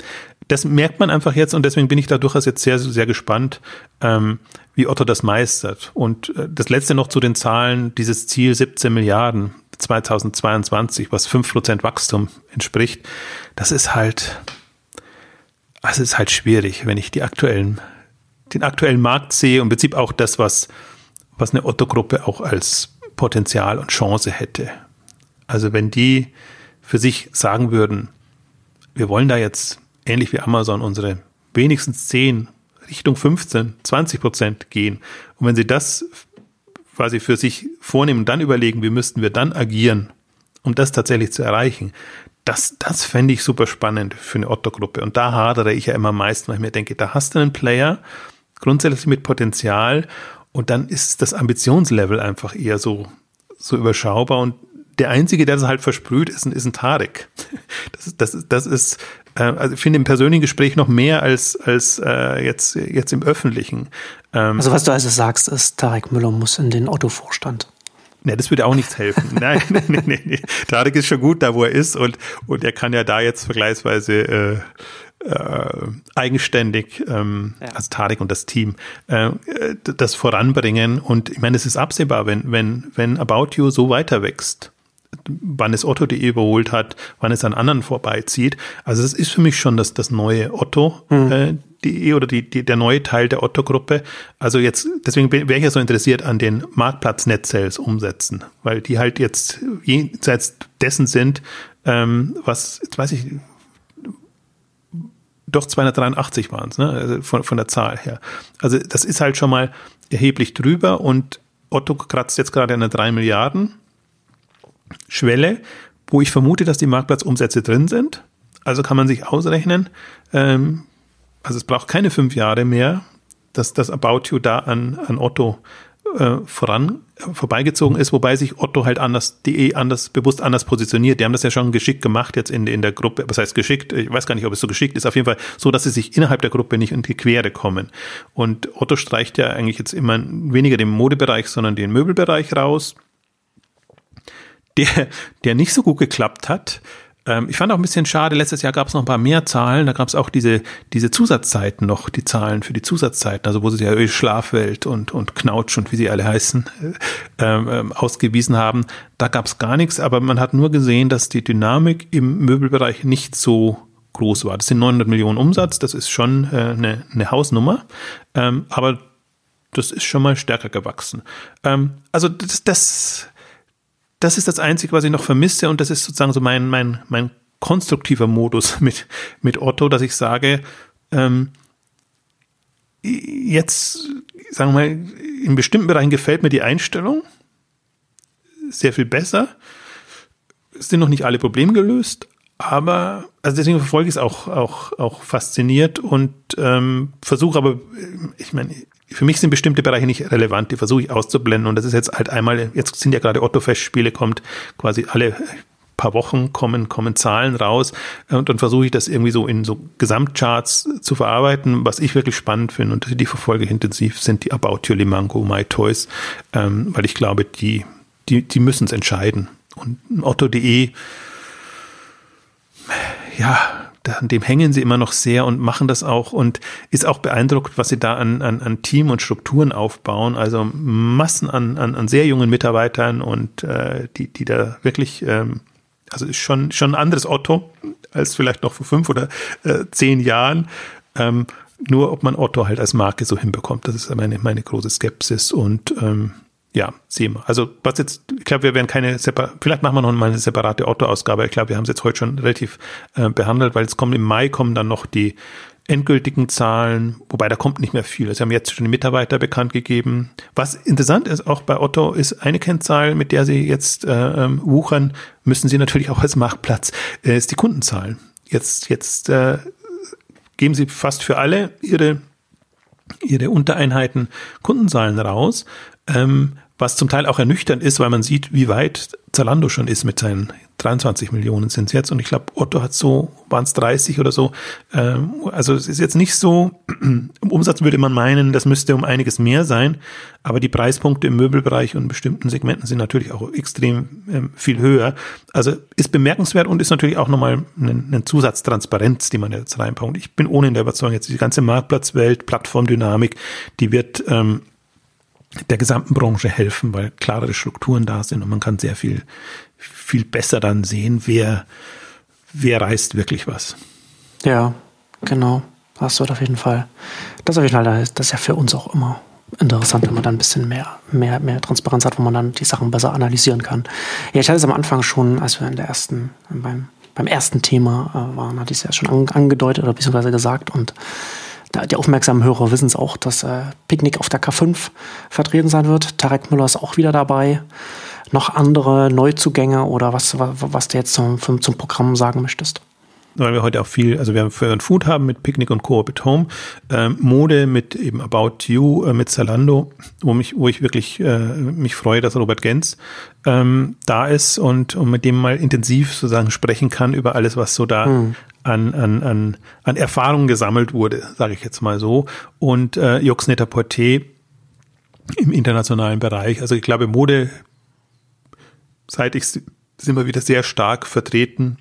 das merkt man einfach jetzt und deswegen bin ich da durchaus jetzt sehr, sehr gespannt, ähm, wie Otto das meistert. Und äh, das letzte noch zu den Zahlen, dieses Ziel 17 Milliarden 2022, was 5% Wachstum entspricht, das ist halt, das ist halt schwierig, wenn ich die aktuellen, den aktuellen Markt sehe und im Prinzip auch das, was, was eine Otto-Gruppe auch als Potenzial und Chance hätte. Also wenn die für sich sagen würden, wir wollen da jetzt ähnlich wie Amazon unsere wenigstens 10, Richtung 15, 20 Prozent gehen. Und wenn sie das quasi für sich vornehmen dann überlegen, wie müssten wir dann agieren, um das tatsächlich zu erreichen, das, das fände ich super spannend für eine Otto-Gruppe. Und da hadere ich ja immer am meisten, weil ich mir denke, da hast du einen Player, grundsätzlich mit Potenzial, und dann ist das Ambitionslevel einfach eher so, so überschaubar. Und der Einzige, der das halt versprüht, ist ein, ist ein Tarek. Das ist, das ist, das ist äh, also ich finde im persönlichen Gespräch noch mehr als, als äh, jetzt, jetzt im öffentlichen. Ähm, also was du also sagst, ist, Tarek Müller muss in den Otto-Vorstand. Ne, das würde auch nichts helfen. nein, nein, nein, nein. Tarek ist schon gut da, wo er ist und, und er kann ja da jetzt vergleichsweise äh, äh, eigenständig, ähm, ja. also Tarek und das Team, äh, das voranbringen. Und ich meine, es ist absehbar, wenn, wenn, wenn About You so weiter wächst, wann es Otto.de überholt hat, wann es an anderen vorbeizieht. Also das ist für mich schon das, das neue Otto.de mhm. Äh, oder die, die, der neue Teil der Otto-Gruppe. Also jetzt, deswegen wäre ich ja so interessiert an den Marktplatz Net Sales umsetzen, weil die halt jetzt jenseits dessen sind, ähm, was, jetzt weiß ich, doch 283 waren es, ne? Also von, von der Zahl her. Also das ist halt schon mal erheblich drüber und Otto kratzt jetzt gerade an der 3 Milliarden Schwelle, wo ich vermute, dass die Marktplatzumsätze drin sind. Also kann man sich ausrechnen, ähm, also es braucht keine fünf Jahre mehr, dass das About You da an, an Otto äh, voran vorbeigezogen ist, wobei sich Otto halt anders, DE anders, bewusst anders positioniert. Die haben das ja schon geschickt gemacht jetzt in, in der Gruppe. Was heißt geschickt? Ich weiß gar nicht, ob es so geschickt ist. Auf jeden Fall so, dass sie sich innerhalb der Gruppe nicht in die Quere kommen. Und Otto streicht ja eigentlich jetzt immer weniger den Modebereich, sondern den Möbelbereich raus der, der nicht so gut geklappt hat. Ähm, ich fand auch ein bisschen schade, letztes Jahr gab es noch ein paar mehr Zahlen, da gab es auch diese, diese Zusatzzeiten noch, die Zahlen für die Zusatzzeiten, also wo sie ja Schlafwelt und, und Knautsch und wie sie alle heißen, ähm, ähm, ausgewiesen haben. Da gab es gar nichts, aber man hat nur gesehen, dass die Dynamik im Möbelbereich nicht so groß war. Das sind 900 Millionen Umsatz, das ist schon äh, eine, eine Hausnummer, ähm, aber das ist schon mal stärker gewachsen. Ähm, also das, das das ist das Einzige, was ich noch vermisse und das ist sozusagen so mein, mein, mein konstruktiver Modus mit, mit Otto, dass ich sage, ähm, jetzt, sagen wir mal, in bestimmten Bereichen gefällt mir die Einstellung sehr viel besser. Es sind noch nicht alle Probleme gelöst, aber also deswegen verfolge ich es auch, auch, auch fasziniert und ähm, versuche aber, ich meine, für mich sind bestimmte Bereiche nicht relevant, die versuche ich auszublenden und das ist jetzt halt einmal, jetzt sind ja gerade Otto-Festspiele, kommt quasi alle paar Wochen kommen, kommen Zahlen raus und dann versuche ich das irgendwie so in so Gesamtcharts zu verarbeiten. Was ich wirklich spannend finde und die verfolge ich intensiv, sind die About Your Limango, My Toys, ähm, weil ich glaube, die, die, die müssen es entscheiden. Und Otto.de, ja, an dem hängen sie immer noch sehr und machen das auch und ist auch beeindruckt, was sie da an, an, an Team und Strukturen aufbauen. Also Massen an, an, an sehr jungen Mitarbeitern und äh, die, die da wirklich ähm, also ist schon, schon ein anderes Otto als vielleicht noch vor fünf oder äh, zehn Jahren. Ähm, nur ob man Otto halt als Marke so hinbekommt, das ist meine, meine große Skepsis und ähm, ja, sehen wir. Also was jetzt, ich glaube, wir werden keine separate, vielleicht machen wir noch mal eine separate Otto-Ausgabe. Ich glaube, wir haben es jetzt heute schon relativ äh, behandelt, weil es kommen im Mai kommen dann noch die endgültigen Zahlen, wobei da kommt nicht mehr viel. Sie haben jetzt schon die Mitarbeiter bekannt gegeben. Was interessant ist, auch bei Otto, ist eine Kennzahl, mit der Sie jetzt äh, ähm, wuchern, müssen Sie natürlich auch als Marktplatz, äh, ist die Kundenzahl. Jetzt, jetzt äh, geben Sie fast für alle Ihre, Ihre Untereinheiten Kundenzahlen raus. Ähm, was zum Teil auch ernüchternd ist, weil man sieht, wie weit Zalando schon ist mit seinen 23 Millionen sind es jetzt und ich glaube, Otto hat so, waren es 30 oder so. Ähm, also es ist jetzt nicht so, im Umsatz würde man meinen, das müsste um einiges mehr sein, aber die Preispunkte im Möbelbereich und in bestimmten Segmenten sind natürlich auch extrem ähm, viel höher. Also ist bemerkenswert und ist natürlich auch nochmal ein, ein Zusatztransparenz, die man jetzt reinpackt. Ich bin ohne in der Überzeugung, jetzt die ganze Marktplatzwelt, Plattformdynamik, die wird ähm, der gesamten Branche helfen, weil klarere Strukturen da sind und man kann sehr viel, viel besser dann sehen, wer, wer reißt wirklich was. Ja, genau. Das wird auf jeden Fall. Das auf jeden Fall, das ist ja für uns auch immer interessant, wenn man dann ein bisschen mehr, mehr, mehr Transparenz hat, wo man dann die Sachen besser analysieren kann. Ja, ich hatte es am Anfang schon, als wir in der ersten, beim, beim ersten Thema äh, waren, hatte ich es ja schon angedeutet oder beziehungsweise gesagt und die aufmerksamen Hörer wissen es auch, dass äh, Picknick auf der K5 vertreten sein wird. Tarek Müller ist auch wieder dabei. Noch andere Neuzugänge oder was, was, was du jetzt zum, zum Programm sagen möchtest? Weil wir heute auch viel, also wir haben für Food haben mit Picknick und Coop at Home, ähm, Mode mit eben About You, äh, mit Zalando, wo mich, wo ich wirklich äh, mich freue, dass Robert Gens ähm, da ist und, und mit dem mal intensiv sozusagen sprechen kann über alles, was so da hm an, an, an, an Erfahrungen gesammelt wurde, sage ich jetzt mal so. Und äh, Jux Net-a-Porter im internationalen Bereich. Also ich glaube, Mode seitig sind wir wieder sehr stark vertreten.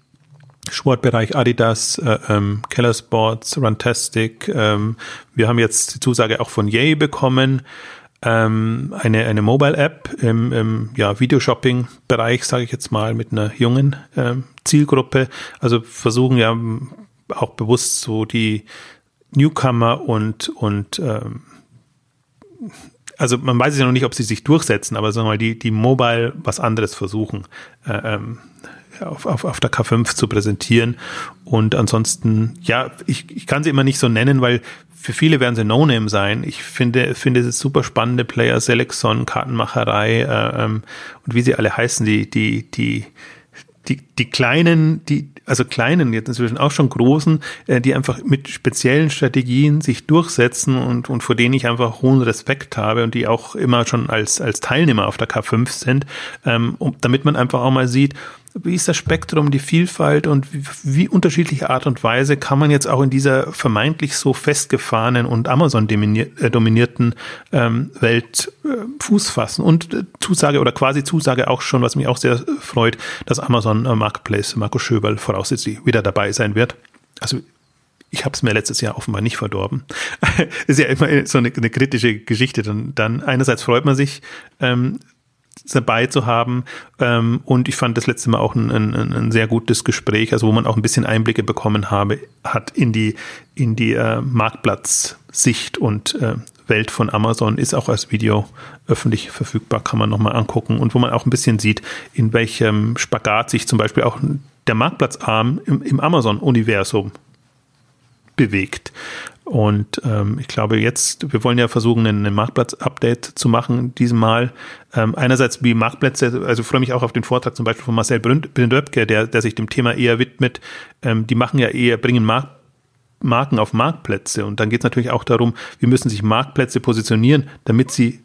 Sportbereich Adidas, äh, ähm, Keller Sports, Runtastic. Ähm, wir haben jetzt die Zusage auch von Yay bekommen ähm, eine, eine Mobile-App im, im ja, Videoshopping-Bereich, sage ich jetzt mal, mit einer jungen ähm, Zielgruppe. Also versuchen ja auch bewusst so die Newcomer und, und ähm, also man weiß ja noch nicht, ob sie sich durchsetzen, aber sagen wir mal, die, die Mobile was anderes versuchen, äh, ähm, auf, auf, auf der K5 zu präsentieren. Und ansonsten, ja, ich, ich kann sie immer nicht so nennen, weil für viele werden sie No-Name sein. Ich finde, finde es super spannende Player, Selexon, Kartenmacherei äh, ähm, und wie sie alle heißen, die, die, die, die, die kleinen, die, also kleinen, jetzt inzwischen auch schon großen, äh, die einfach mit speziellen Strategien sich durchsetzen und, und vor denen ich einfach hohen Respekt habe und die auch immer schon als, als Teilnehmer auf der K5 sind, ähm, um, damit man einfach auch mal sieht, wie ist das Spektrum, die Vielfalt und wie, wie, unterschiedliche Art und Weise kann man jetzt auch in dieser vermeintlich so festgefahrenen und Amazon-dominierten äh, ähm, Welt äh, Fuß fassen? Und äh, Zusage oder quasi Zusage auch schon, was mich auch sehr freut, dass Amazon äh, Marketplace Marco Schöberl voraussichtlich wieder dabei sein wird. Also ich habe es mir letztes Jahr offenbar nicht verdorben. ist ja immer so eine, eine kritische Geschichte. Dann, dann einerseits freut man sich, ähm, dabei zu haben. Ähm, und ich fand das letzte Mal auch ein, ein, ein, sehr gutes Gespräch, also wo man auch ein bisschen Einblicke bekommen habe, hat in die, in die äh, Marktplatzsicht und äh, Welt von Amazon, ist auch als Video öffentlich verfügbar, kann man nochmal angucken und wo man auch ein bisschen sieht, in welchem Spagat sich zum Beispiel auch der Marktplatzarm im, im Amazon-Universum bewegt. Und ähm, ich glaube jetzt, wir wollen ja versuchen, ein Marktplatz-Update zu machen, diesmal. Ähm, einerseits wie Marktplätze, also freue mich auch auf den Vortrag zum Beispiel von Marcel Brindöpke, der, der sich dem Thema eher widmet. Ähm, die machen ja eher, bringen Markt, Marken auf Marktplätze. Und dann geht es natürlich auch darum, wie müssen sich Marktplätze positionieren, damit sie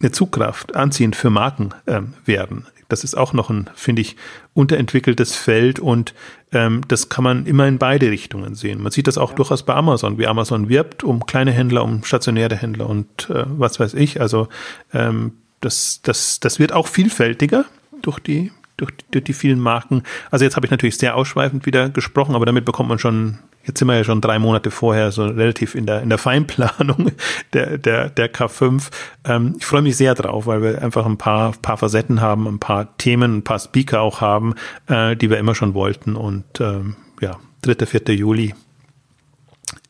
eine Zugkraft anziehend für Marken ähm, werden. Das ist auch noch ein, finde ich, unterentwickeltes Feld und ähm, das kann man immer in beide Richtungen sehen. Man sieht das auch ja. durchaus bei Amazon, wie Amazon wirbt um kleine Händler, um stationäre Händler und äh, was weiß ich. Also ähm, das, das, das wird auch vielfältiger durch die, durch, durch die vielen Marken. Also jetzt habe ich natürlich sehr ausschweifend wieder gesprochen, aber damit bekommt man schon Jetzt sind wir ja schon drei Monate vorher, so relativ in der, in der Feinplanung der, der, der K5. Ähm, ich freue mich sehr drauf, weil wir einfach ein paar, paar Facetten haben, ein paar Themen, ein paar Speaker auch haben, äh, die wir immer schon wollten. Und ähm, ja, 3., 4. Juli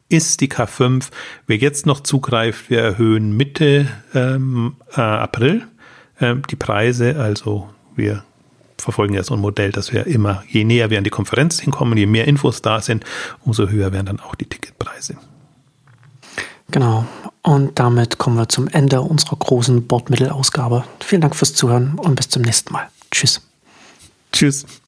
ist die K5. Wer jetzt noch zugreift, wir erhöhen Mitte ähm, äh, April äh, die Preise. Also wir verfolgen ja so ein Modell, dass wir immer, je näher wir an die Konferenz hinkommen, je mehr Infos da sind, umso höher werden dann auch die Ticketpreise. Genau. Und damit kommen wir zum Ende unserer großen Bordmittelausgabe. Vielen Dank fürs Zuhören und bis zum nächsten Mal. Tschüss. Tschüss.